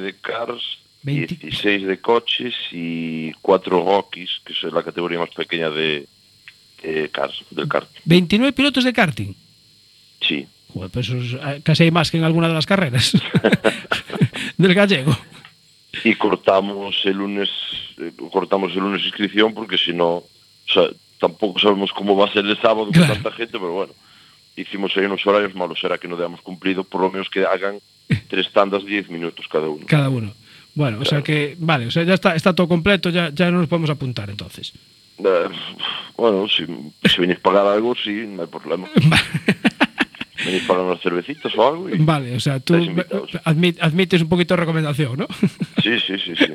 de cars, 20. 16 de coches y 4 rockies, que es la categoría más pequeña de, de cars, del kart. 29 pilotos de karting. Sí, Joder, pues casi hay más que en alguna de las carreras [LAUGHS] del gallego. y cortamos el lunes eh, cortamos el lunes inscripción porque si no, o sea, tampoco sabemos cómo va a ser el sábado con tanta gente, pero bueno, hicimos ahí unos horarios malos, será que no hayamos cumplido, por lo menos que hagan [LAUGHS] tres tandas de 10 minutos cada uno. Cada uno. Bueno, o sea que, vale, o sea, ya está, está todo completo, ya, ya no nos podemos apuntar entonces. Eh, bueno, si, si venís a pagar algo, sí, no hay problema. [LAUGHS] [LAUGHS] venís a pagar unas cervecitas o algo y... Vale, o sea, tú Estáis invitados. admi- admites un poquito de recomendación, ¿no? [LAUGHS] Sí, sí, sí, sí.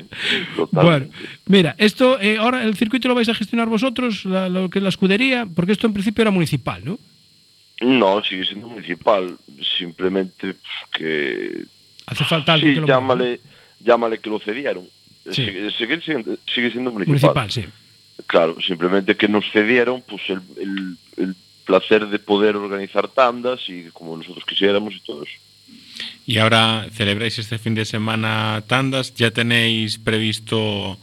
Bueno, Totalmente. mira, esto, eh, ahora el circuito lo vais a gestionar vosotros, la- lo que es la escudería, porque esto en principio era municipal, ¿no? No, sigue siendo municipal, simplemente que Hace falta alguien Sí, que lo llámale, llámale que lo cedieron. Sí. Sigue, sigue siendo, sigue siendo municipal. municipal, sí. Claro, simplemente que nos cedieron pues el, el- el placer de poder organizar tandas y como nosotros quisiéramos y todo eso. Y ahora celebráis este fin de semana tandas. ¿Ya tenéis previsto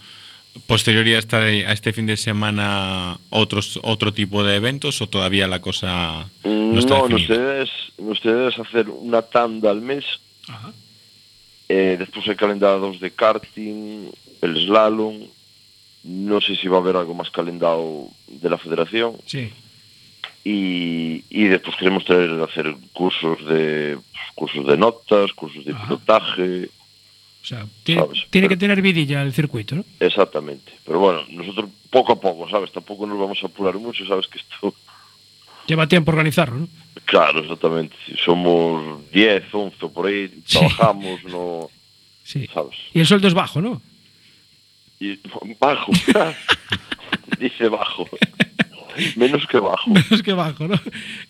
posterior a esta- a este fin de semana otros otro tipo de eventos o todavía la cosa no está No, ustedes, ustedes hacer una tanda al mes, Ajá. eh, después hay calendados de karting, el slalom, no sé si va a haber algo más calendado de la federación. Sí. Y, y después queremos traer hacer cursos de cursos de notas, cursos de Ajá. pilotaje, O sea, tiene, tiene que tener vidilla el circuito, ¿no? exactamente. Pero bueno, nosotros poco a poco, ¿sabes? Tampoco nos vamos a apurar mucho, ¿sabes? Que esto, [LAUGHS] Lleva tiempo organizarlo, ¿no? claro, exactamente. Somos 10, 11 o por ahí, Sí. trabajamos, no, Sí. ¿sabes? Y el sueldo es bajo, ¿no? Y [LAUGHS] bajo, [LAUGHS] dice bajo, [LAUGHS] menos que bajo. es que bajo, ¿no?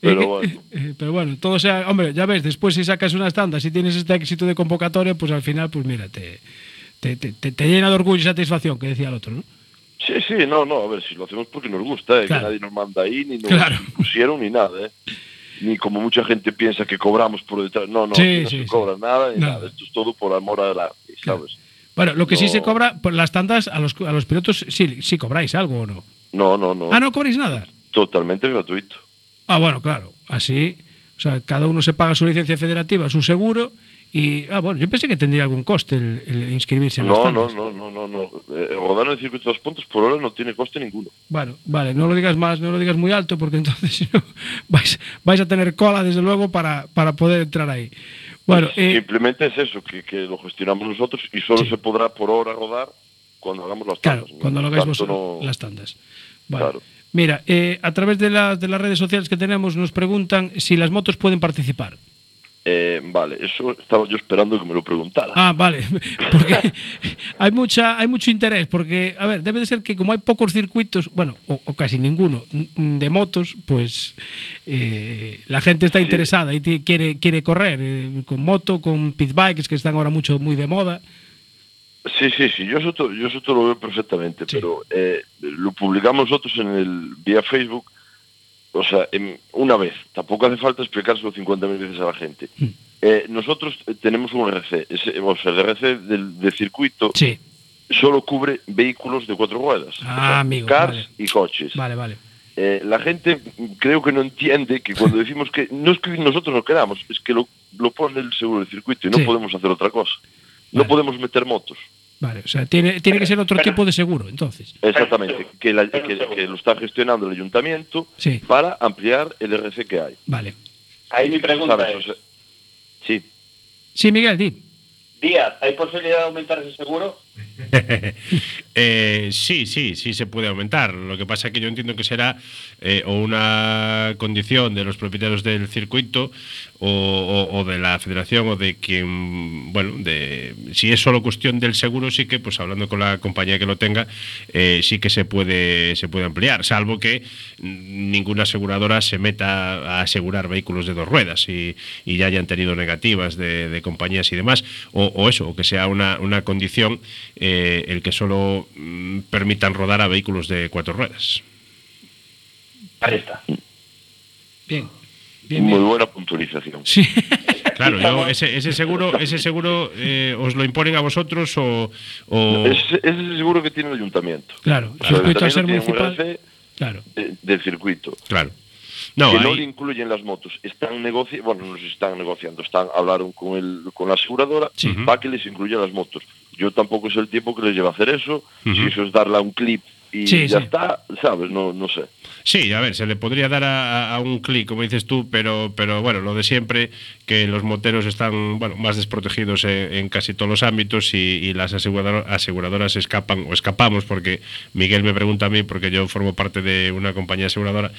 Pero Eh, bueno. eh, pero bueno, todo sea, hombre, ya ves, después si sacas unas tandas y tienes este éxito de convocatoria, pues al final, pues mira, te, te, te- te- llena de orgullo y satisfacción, que decía el otro, ¿no? Sí, sí, no, no, a ver, si lo hacemos porque nos gusta, ¿eh? Claro. que nadie nos manda ahí, ni nos Claro. pusieron, ni nada, ¿eh? Ni como mucha gente piensa que cobramos por detrás. No, no, Sí, no sí, se sí. cobra nada, ni Nada. nada. Esto es todo por amor al arte, ¿sabes? Bueno, lo que sí se cobra, por las tandas, a los, a los pilotos, sí, sí cobráis algo o no. No, no, no. Ah, no cobráis nada. Totalmente gratuito. Ah, bueno, claro, así, o sea, cada uno se paga su licencia federativa, su seguro, Y, ah, bueno, yo pensé que tendría algún coste el, el inscribirse en las No, no, no, no, no, no. Eh, rodar en el circuito de los puntos por ahora no tiene coste ninguno. Bueno, vale, no lo digas más, no lo digas muy alto, porque [LAUGHS] entonces si no, vais, vais a tener cola, desde luego, para, para poder entrar ahí. Bueno, eh, Simplemente es eso, que, que lo gestionamos nosotros y solo se podrá por hora rodar cuando hagamos las claro, tandas. cuando lo hagáis vosotros, no- las tandas. Vale. Claro. Mira, eh, a través de, la- de las redes sociales que tenemos nos preguntan si las motos pueden participar. Eh, vale, eso estaba yo esperando que me lo preguntara. Ah, vale. [LAUGHS] Porque [LAUGHS] hay mucha, hay mucho interés, porque, a ver, debe de ser que como hay pocos circuitos, bueno, o, o casi ninguno, mm, de motos, pues eh, la gente está interesada y quiere, quiere correr eh, con moto, con pit bikes, que están ahora mucho muy de moda. Sí, sí, sí, yo eso, yo eso lo veo perfectamente, pero eh, lo publicamos nosotros en el vía Facebook, o sea, en- una vez, tampoco hace falta explicárselo 50.000 veces a la gente. Hmm. Eh, nosotros eh, tenemos un RC, ese, o sea, el RC del, del circuito Sí. solo cubre vehículos de cuatro ruedas, o Ah, sea, amigo, cars vale. y coches. Vale, vale. Eh, la gente mm, creo que no entiende que cuando [LAUGHS] decimos que no es que nosotros no queramos, es que lo, lo pone el seguro del circuito y no Sí. podemos hacer otra cosa. No podemos meter motos. Vale, o sea, tiene, tiene que ser otro tipo de seguro, entonces. Exactamente, que, la- que- que lo está gestionando el ayuntamiento Sí. para ampliar el RC que hay. Vale. Ahí mi pregunta ¿Sabes? es, O sea, sí. Sí, Miguel, di. Díaz, ¿hay posibilidad de aumentar ese seguro? [LAUGHS] Eh, sí, sí, sí se puede aumentar. Lo que pasa es que yo entiendo que será eh, o una condición de los propietarios del circuito o, de la federación o de quien, bueno, de si es solo cuestión del seguro, sí que, pues hablando con la compañía que lo tenga, eh, sí que se puede se puede ampliar, salvo que ninguna aseguradora se meta a asegurar vehículos de dos ruedas y, ya hayan tenido negativas de, compañías y demás, o, o eso, o que sea una condición eh, el que solo mm, permitan rodar a vehículos de cuatro ruedas. Ahí está. Bien. Muy buena puntualización. Sí. [LAUGHS] Claro, yo ese, ese seguro, ese seguro eh, os lo imponen a vosotros o, o- Ese, seguro que tiene el ayuntamiento. Claro, el circuito al ser ayuntamiento tiene un municipal. Claro. de- del circuito. Claro. No, que no le incluyen las motos. Están negociando, bueno, no se están negociando, están hablaron con el con la aseguradora para que les incluya las motos. Yo tampoco sé el tiempo que les lleva hacer eso, si eso es darle a un clip y Sí, ya sí. está, ¿sabes? No, no sé. Sí, a ver, se le podría dar a, un clic, como dices tú, pero, pero bueno, lo de siempre, que los moteros están bueno, más desprotegidos en, casi todos los ámbitos y, las asegurador- aseguradoras escapan, o escapamos, porque Miguel me pregunta a mí, porque yo formo parte de una compañía aseguradora,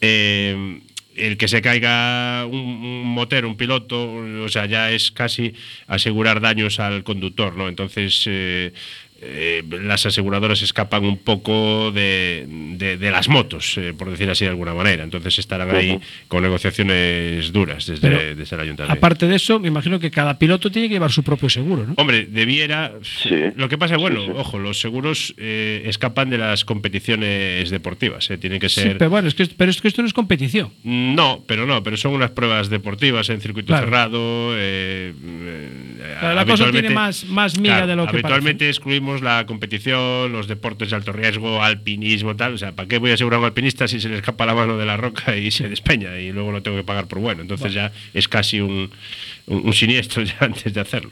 eh, el que se caiga un, un motero, un piloto, o sea, ya es casi asegurar daños al conductor, ¿no? Entonces, eh, eh, las aseguradoras escapan un poco de, de- de las motos, eh, por decir así de alguna manera. Entonces estarán ahí con negociaciones duras desde, Pero, desde el ayuntamiento. Aparte de eso, me imagino que cada piloto tiene que llevar su propio seguro, ¿no? Hombre, debiera. Lo que pasa es, bueno, ojo, los seguros eh, escapan de las competiciones deportivas. eh, Tienen que Sí, ser. pero bueno, es que, pero es que esto no es competición. No, pero no, pero son unas pruebas deportivas en circuito Claro. cerrado. eh, eh, Claro, la cosa tiene más, más miga Claro, de lo que habitualmente excluimos la competición, los deportes de alto riesgo, alpinismo, tal. O sea, ¿para qué voy a asegurar a un alpinista si se le escapa la mano de la roca y se despeña y luego lo tengo que pagar por bueno? Entonces ya es casi un, un, un siniestro [LAUGHS] ya antes de hacerlo.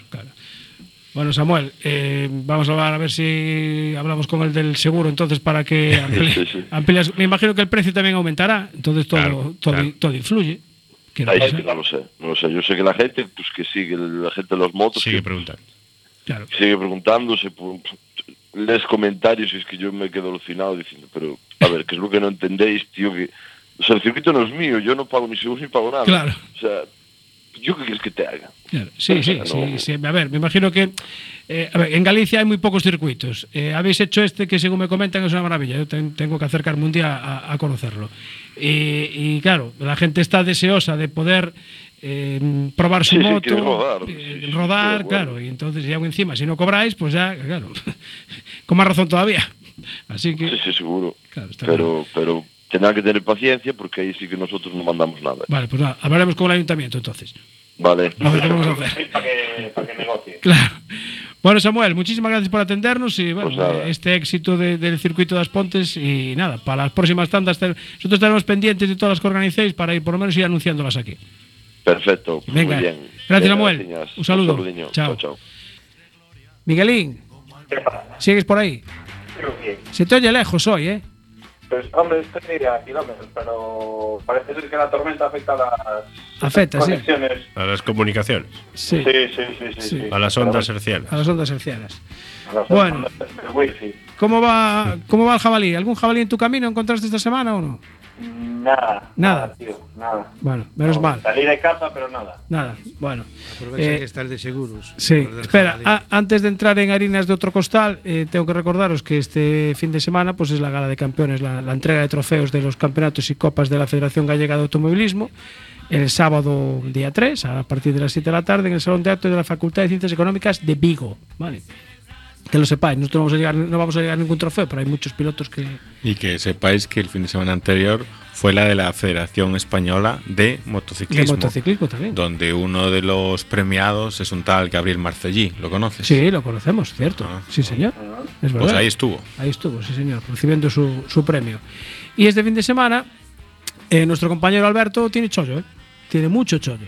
Bueno, Samuel, eh, vamos a hablar a ver si hablamos con el del seguro entonces para que [LAUGHS] amplie- Sí, sí. amplíes- Me imagino que el precio también aumentará, entonces todo, Claro, todo, claro. todo influye. No lo sé, no lo sé. Yo sé que la gente, pues que sigue, la gente de los motos. Sigue que preguntando. Sigue preguntándose, pu- lees comentarios y es que yo me quedo alucinado diciendo, pero a ver, ¿qué es lo que no entendéis, tío? Que, o sea, el circuito no es mío, yo no pago ni seguro ni pago nada. Claro. O sea, ¿yo qué quieres que te haga? Claro, Sí, sí, No. sí, sí. A ver, me imagino que eh, a ver, en Galicia hay muy pocos circuitos. Eh, habéis hecho este que, según me comentan, es una maravilla. Yo ten- tengo que acercarme un día a, a conocerlo. Y, y, claro, la gente está deseosa de poder eh, probar su Sí, sí, moto, quiere rodar. eh, rodar, claro. Y entonces, ya encima, si no cobráis, pues ya, claro, [LAUGHS] con más razón todavía. Así que, Sí, sí, seguro. Claro, está pero, pero tendrán que tener paciencia porque ahí sí que nosotros no mandamos nada. vale, pues nada, hablaremos con el ayuntamiento entonces. Vale. A ver qué vamos a hacer. Para que, para que negocie. Claro. Bueno, Samuel, muchísimas gracias por atendernos y bueno, Pues este éxito de- del circuito de las Pontes y nada, para las próximas tandas nosotros estaremos pendientes de todas las que organicéis para ir por lo menos ir anunciándolas aquí. Perfecto. Venga. Muy bien. Gracias, Samuel. gracias. Un saludo. Chao. chao. chao. Miguelín. ¿sigues por ahí? Creo que. Se te oye lejos hoy, ¿eh? Pues, hombre, estoy a kilómetros, pero parece ser que la tormenta afecta a las Afecta, sí. conexiones. A las comunicaciones, Sí, Sí, sí, sí, sí. Sí. sí. a las ondas hercianas. a las ondas hercianas. Bueno. ondas del wifi. ¿Cómo va, ¿Cómo va el jabalí? ¿Algún jabalí en tu camino encontraste esta semana o no? Nada. Nada. tío, nada. Bueno, menos No, mal. Salí de casa, pero nada. Nada, bueno. Aprovecha Eh, que está el de seguros. Sí, espera, a- antes de entrar en harinas de otro costal, eh, tengo que recordaros que este fin de semana pues es la gala de campeones, la, la entrega de trofeos de los campeonatos y copas de la Federación Gallega de Automovilismo. El sábado día 3, a partir de las 7 de la tarde, en el Salón de Actos de la Facultad de Ciencias Económicas de Vigo. ¿vale? Que lo sepáis, nosotros no vamos a llegar, no vamos a llegar a ningún trofeo, pero hay muchos pilotos que. Y que sepáis que el fin de semana anterior fue la de la Federación Española de Motociclismo. De motociclismo también. Donde uno de los premiados es un tal Gabriel Marcellí. ¿Lo conoces? Sí, lo conocemos, cierto. Ah. Sí, señor. Es verdad. Pues ahí estuvo. Ahí estuvo, sí, señor, recibiendo su, su premio. Y este fin de semana, eh, nuestro compañero Alberto tiene chollo, ¿eh? Tiene mucho chollo.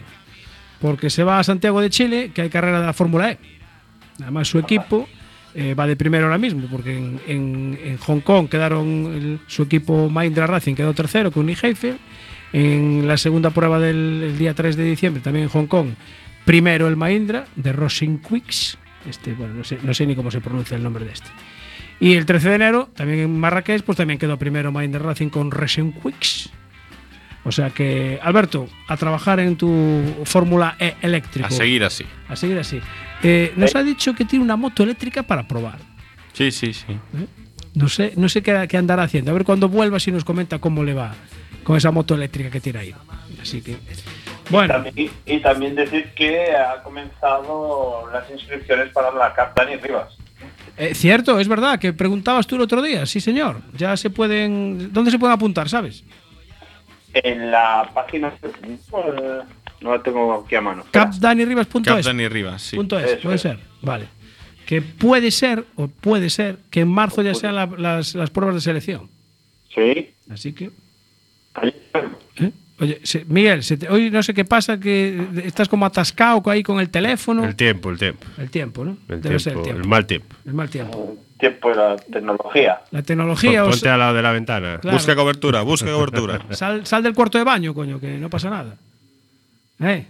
Porque se va a Santiago de Chile, que hay carrera de la Fórmula E. Además, su equipo eh, va de primero ahora mismo, porque en, Hong Kong quedaron su equipo Mahindra Racing quedó tercero con Heidfeld. En la segunda prueba del el día 3 de diciembre, también en Hong Kong, primero el Mahindra de Rosin Quicks. Este, bueno, no sé, ni cómo se pronuncia el nombre de este. Y el 13 de enero, también en Marrakech, pues también quedó primero Mahindra Racing con Racing Quicks. O sea que, Alberto, a trabajar en tu Fórmula E eléctrico. A seguir así. A seguir así. Eh, nos ha dicho que tiene una moto eléctrica para probar. Sí, sí, sí. No sé, no sé qué, qué andará haciendo. A ver cuando vuelva si nos comenta cómo le va con esa moto eléctrica que tiene ahí. Así que. Bueno, También- y, y también decir que ha comenzado las inscripciones para la Cap Dani Rivas. eh, cierto, es verdad que preguntabas tú el otro día. Sí, señor. Ya se pueden. ¿Dónde se pueden apuntar, sabes? En la página... no la tengo aquí a mano. Capdanirivas.es. Cap Dani Rivas, sí. Punto es, puede es. ser. Vale. Que puede ser, o puede ser, que en marzo ya sean la- las, las pruebas de selección. Sí. Así que. ¿eh? Oye, se- Miguel, se te- hoy no sé qué pasa, que estás como atascado ahí con el teléfono. El tiempo, el tiempo. El tiempo, ¿no? El, Debe tiempo, ser el tiempo. el mal tiempo. El mal tiempo. Tiempo de la tecnología. La tecnología. os- Ponte al lado de la ventana. Claro. Busca cobertura, busca cobertura. [LAUGHS] sal, sal del cuarto de baño, coño, que no pasa nada. ¿Eh?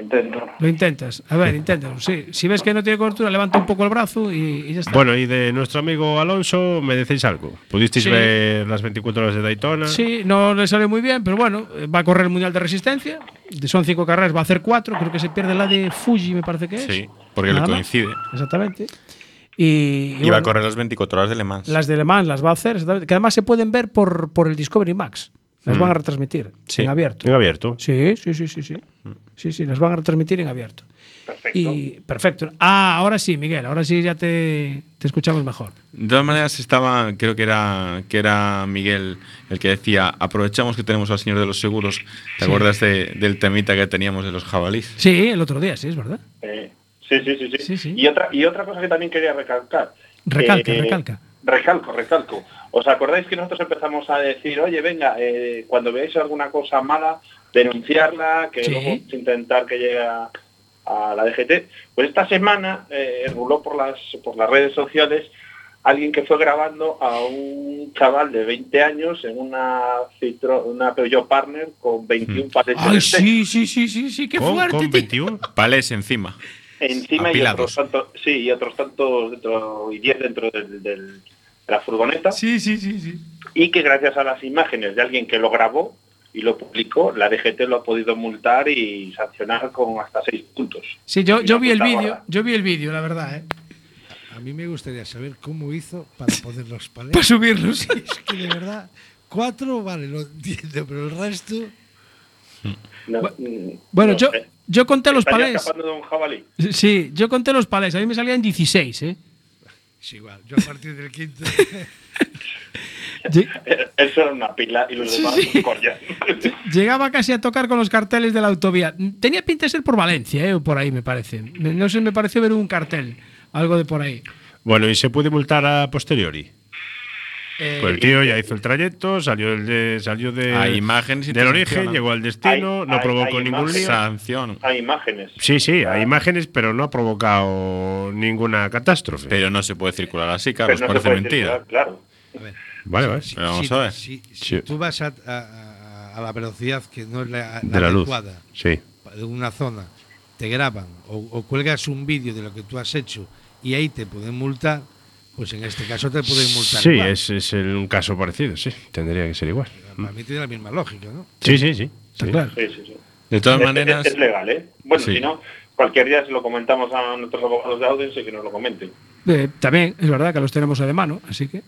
Intento. Lo intentas. A ver, inténtalo. Sí. Si ves que no tiene cobertura, levanta un poco el brazo y, y ya está. Bueno, y de nuestro amigo Alonso, ¿me decís algo? ¿Pudisteis Sí. ver las 24 horas de Daytona? Sí, no le sale muy bien, pero bueno, va a correr el Mundial de Resistencia. Son cinco carreras, va a hacer cuatro. Creo que se pierde la de Fuji, me parece que es. Sí, porque le más. coincide. Exactamente. Y, y Iba a bueno, correr las 24 horas de Le Mans. las de Le Mans las va a hacer, exactamente, que además se pueden ver por, por el Discovery Max. Las Mm. van a retransmitir Sí. en abierto. En abierto. Sí, sí, sí, sí, sí. Sí, sí, las van a retransmitir en abierto. Perfecto. Y perfecto. Ah, ahora sí, Miguel, ahora sí ya te, te escuchamos mejor. De todas maneras, estaba, creo que era, que era Miguel el que decía, aprovechamos que tenemos al señor de los seguros. ¿Te Sí. acuerdas de- del temita que teníamos de los jabalís? Sí, el otro día, sí, es verdad. Eh, sí, sí, sí, sí, Sí, sí. Y, otra, y otra cosa que también quería recalcar. Recalca, Eh, recalca. Recalco, recalco. ¿Os acordáis que nosotros empezamos a decir, oye, venga, eh, cuando veáis alguna cosa mala, denunciarla, que Sí. luego vamos a intentar que llegue a, a la DGT? Pues esta semana eh, ruló por las, por las redes sociales alguien que fue grabando a un chaval de 20 años en una Citro, una Peugeot Partner con 21 paletes Ay, de sí, sí, sí, sí, sí, qué Con, fuerte. con tío. 21. Palés encima. Encima y otros tantos, sí, y otros tantos dentro y 10 dentro del, del- de la furgoneta Sí, sí, sí, sí. y que gracias a las imágenes de alguien que lo grabó y lo publicó, la DGT lo ha podido multar y sancionar con hasta seis puntos. Sí, yo, vi el vídeo, yo vi el vídeo, la verdad, ¿eh? A mí me gustaría saber cómo hizo para poner los [LAUGHS] Para subirlos. Es que de verdad, cuatro, vale, lo entiendo, pero el resto. No, Bu- Bueno, no yo. Yo conté los palés. escapando de un jabalí. Sí, yo conté los palés. A mí me salían 16, ¿eh? Es igual, yo a partir del quinto. [LAUGHS] Eso era una pila y los demás Sí. corrían. Llegaba casi a tocar con los carteles de la autovía. Tenía pinta de ser por Valencia, ¿eh? O por ahí, me parece. No sé, me pareció ver un cartel. Algo de por ahí. Bueno, ¿y se puede multar a posteriori? Eh, Pues el tío ya hizo el trayecto, salió, el de, salió de, Hay imágenes y te del origen, llegó al destino, Hay- no hay- provocó hay ningún lío. imágenes. Sanción. Hay imágenes. Sí, sí, hay imágenes, pero no ha provocado ninguna catástrofe. Pero no se puede circular así, Pero Carlos, no se parece puede mentira. Claro. A ver, Vale, vale. si, Pero vamos si- a ver. si- si Sí. tú vas a, a- a la velocidad que no es la, De la luz. adecuada Sí. de una zona, te graban o, o cuelgas un vídeo de lo que tú has hecho y ahí te pueden multar, pues en este caso te pueden multar. Sí, igual. es, es el- un caso parecido, sí. Tendría que ser igual. Para mí tiene la misma lógica, ¿no? Sí, sí, sí. Está sí. claro. Sí, sí, sí. De todas Es- maneras, Es, es legal, ¿eh? Bueno, Sí. si no, cualquier día se lo comentamos a nuestros abogados de Audience y que nos lo comenten. Eh, también es verdad que los tenemos de mano, así que.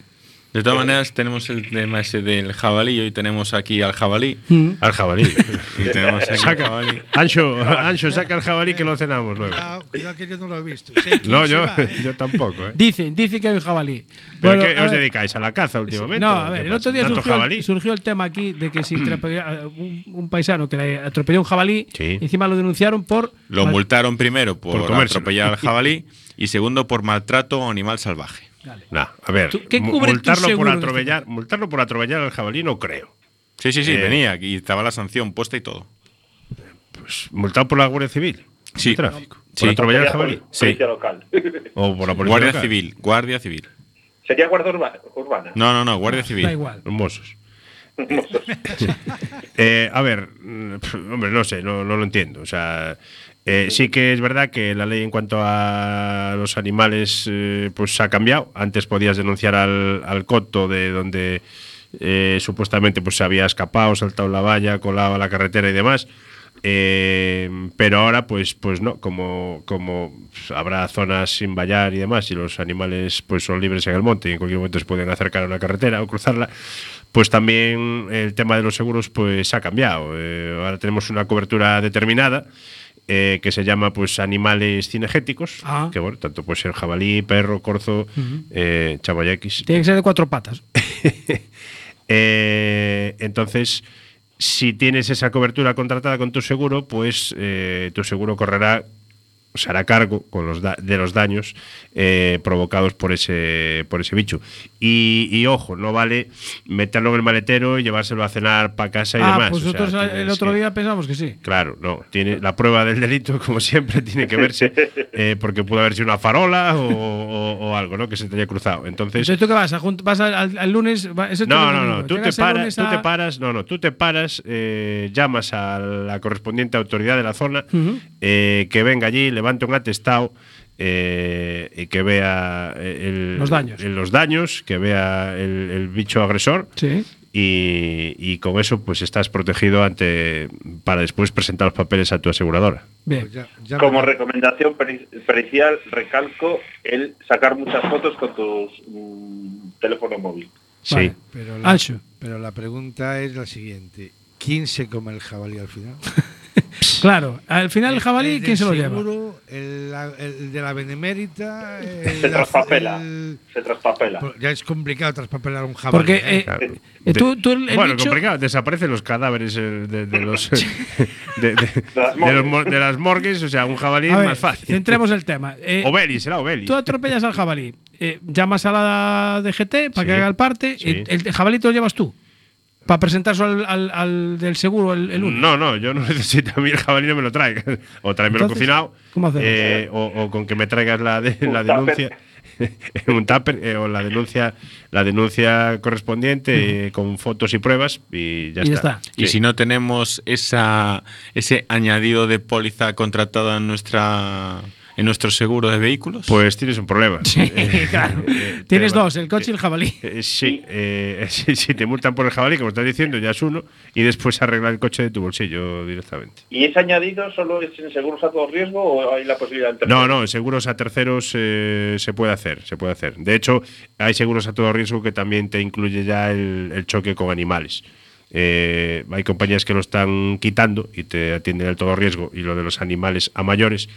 De todas maneras tenemos el tema ese del jabalí. Hoy tenemos aquí al jabalí. Mm. Al jabalí. [LAUGHS] Y tenemos aquí al saca, jabalí. Ancho, Ancho, saca el jabalí que lo cenamos luego. Cuidado, cuidado que yo no lo he visto. No, yo, va, ¿eh? yo tampoco, ¿eh? Dicen, dicen que hay un jabalí. ¿Pero Bueno, qué os ver, dedicáis? ¿A la caza últimamente? No, ¿O a ver, el otro día ¿Tanto surgió, surgió el tema aquí de que si un, un paisano que le atropelló un jabalí, Sí. encima lo denunciaron por. Lo multaron primero por, Por atropellar al jabalí [LAUGHS] y segundo por maltrato a animal salvaje. Nah, a ver, ¿Tú- qué multarlo por atropellar, multarlo por atropellar al jabalí no creo. Sí, sí, sí, Eh, venía y estaba la sanción puesta y todo. Pues multado por la Guardia Civil. Sí. tráfico. Sí. Por atropellar al jabalí. poli- Policía local. O por la policía Guardia local. Civil, Guardia Civil. Sería guardia urba- urbana. No, no, no, Guardia Civil. Da igual. Los Mossos. [LAUGHS] Eh, a ver, mm, hombre, no sé, no, no lo entiendo. O sea, eh, sí que es verdad que la ley en cuanto a los animales eh, pues ha cambiado. Antes podías denunciar al, al coto de donde eh, supuestamente pues se había escapado, saltado la valla, colado a la carretera y demás. Eh, pero ahora, pues, pues no, como, como habrá zonas sin vallar y demás, y los animales pues son libres en el monte y en cualquier momento se pueden acercar a una carretera o cruzarla, pues también el tema de los seguros pues ha cambiado. Ahora tenemos una cobertura determinada eh, que se llama pues animales cinegéticos, Ah. que bueno, tanto puede ser jabalí, perro, corzo, eh, chaboyaquis. Tiene que ser de cuatro patas. [LAUGHS] Eh, entonces, si tienes esa cobertura contratada con tu seguro, pues tu seguro correrá, se hará cargo con los da- de los daños eh, provocados por ese, por ese bicho. Y, y ojo, no vale meterlo en el maletero y llevárselo a cenar para casa y ah, demás. pues O sea, nosotros el tienes otro que- día pensamos que sí. Claro, no. Tiene la prueba del delito, como siempre, [LAUGHS] tiene que verse, eh, porque pudo haber sido una farola o, o- o algo, ¿no? Que se te haya cruzado. Entonces, Entonces, ¿tú qué vas? ¿A ¿Vas al, al- lunes? Es no, el no, no. Tú te el paras, tú te paras, no, no. Tú te paras, eh, llamas a la correspondiente autoridad de la zona, eh, que venga allí, levante un atestado. eh, y que vea el- Los daños. el- los daños, que vea el, el bicho agresor Sí. y, y con eso pues estás protegido ante para después presentar los papeles a tu aseguradora. Bien. Pues ya- ya Como me- recomendación peri- pericial, recalco el sacar muchas fotos con tu mm, teléfono móvil. Sí. Vale. Pero la, pero la pregunta es la siguiente. ¿Quién se come el jabalí al final? [LAUGHS] [LAUGHS] Claro, al final el jabalí, del ¿quién se lo lleva? seguro, El, la- el de la benemérita. el- Se traspapela. el- Se traspapela. ya es complicado traspapelar un jabalí. Porque ¿eh? eh, Claro. eh, tú, tú el, el bueno, bicho- complicado. Desaparecen los cadáveres de, de los [LAUGHS] de, de- las de los de las morgues. O sea, un jabalí es más fácil. centremos el tema. Eh, Obeli, será Obeli. tú atropellas al jabalí, eh, llamas a la DGT para Sí, que haga el parte, sí. y el, jabalí te lo llevas tú. Para presentarlo al, al- al del seguro el, el lunes. No, no, yo no [LAUGHS] necesito a mí el jabalí no me lo traigas. [LAUGHS] O tráemelo cocinado. ¿cómo hacemos? eh, o, o con que me traigas la, de- denuncia. en [LAUGHS] un tupper, eh, o la denuncia la denuncia correspondiente eh, con fotos y pruebas y ya Y ya está. está. Y Sí. si no tenemos esa, ese añadido de póliza contratada en nuestra en nuestro seguro de vehículos, Pues tienes un problema. Sí, Eh, [LAUGHS] claro. eh, Tienes tema- dos, el coche y el jabalí. Eh, sí, eh, [LAUGHS] sí, te multan por el jabalí, como estás diciendo, ya es uno, y después arreglar el coche de tu bolsillo directamente. ¿Y ese añadido solo es en seguros a todo riesgo o hay la posibilidad de No, no, seguros a terceros eh, se puede hacer, se puede hacer. De hecho, hay seguros a todo riesgo que también te incluye ya el, el choque con animales. Eh, hay compañías que lo están quitando y te atienden el todo riesgo y lo de los animales a mayores,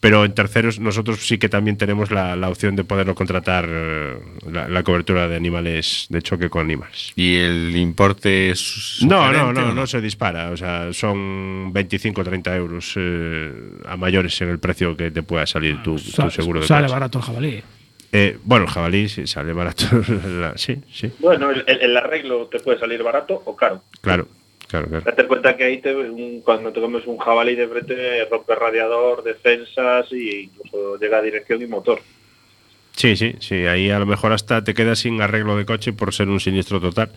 pero en terceros nosotros sí que también tenemos la, la opción de poderlo contratar eh, la, la cobertura de animales, de choque con animales. y el importe es No, no, no, ¿o no se dispara. O sea, son 25 o 30 euros eh, a mayores en el precio que te pueda salir tu, tu Sa- seguro de Sale coche. barato el jabalí. Eh, bueno, el jabalí sí sale barato. [LAUGHS] sí, sí, Bueno, el, el- el arreglo te puede salir barato o caro. claro, claro, claro. Date cuenta que ahí te, un- cuando te comes un jabalí de frente rompe radiador, defensas y incluso llega a dirección y motor. Sí, sí, sí. Ahí a lo mejor hasta te quedas sin arreglo de coche por ser un siniestro total.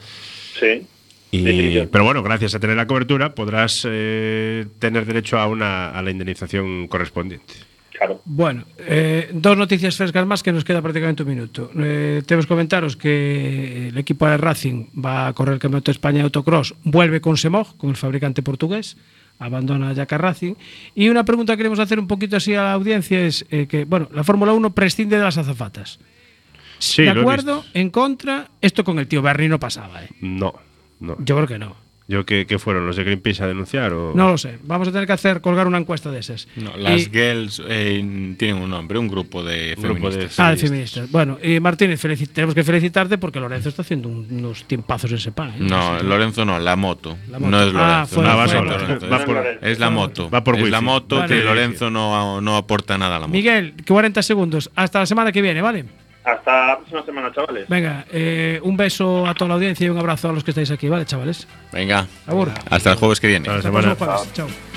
Sí. Y- Sí, sí, sí. pero bueno, gracias a tener la cobertura podrás eh, tener derecho a una a la indemnización correspondiente. Claro. Bueno, eh, dos noticias frescas más que nos queda prácticamente un minuto. Eh, tenemos que comentaros que el equipo de Racing va a correr el Campeonato de España de Autocross, vuelve con Semog, con el fabricante portugués, abandona ya Racing. Y una pregunta que queremos hacer un poquito así a la audiencia es eh, que, bueno, la Fórmula 1 prescinde de las azafatas. Sí, ¿De acuerdo? ¿En contra? Esto con el tío Bernie no pasaba, ¿eh? No, no. Yo creo que no. ¿Yo qué, qué fueron? ¿Los de Greenpeace a denunciar? O? No lo sé. Vamos a tener que hacer colgar una encuesta de esas. No, las Y- girls eh, tienen un nombre, un grupo de Un grupo de feministas. Ah, de feministas. Bueno, y Martínez, tenemos que felicitarte porque Lorenzo está haciendo un- unos tiempazos en ese pan. ¿eh? No, Lorenzo no, la moto. La moto. No es Ah, Lorenzo. fue- no va es sola. Lorenzo, Va es- por- es la moto. Va por es la moto Vale. que Lorenzo no, no aporta nada a la moto. Miguel, 40 segundos. Hasta la semana que viene, ¿vale? Hasta la próxima semana, chavales. Venga, eh, un beso a toda la audiencia y un abrazo a los que estáis aquí, ¿vale, chavales? Venga, hasta el jueves que viene. Hasta la Hasta el semana. jueves. Chao.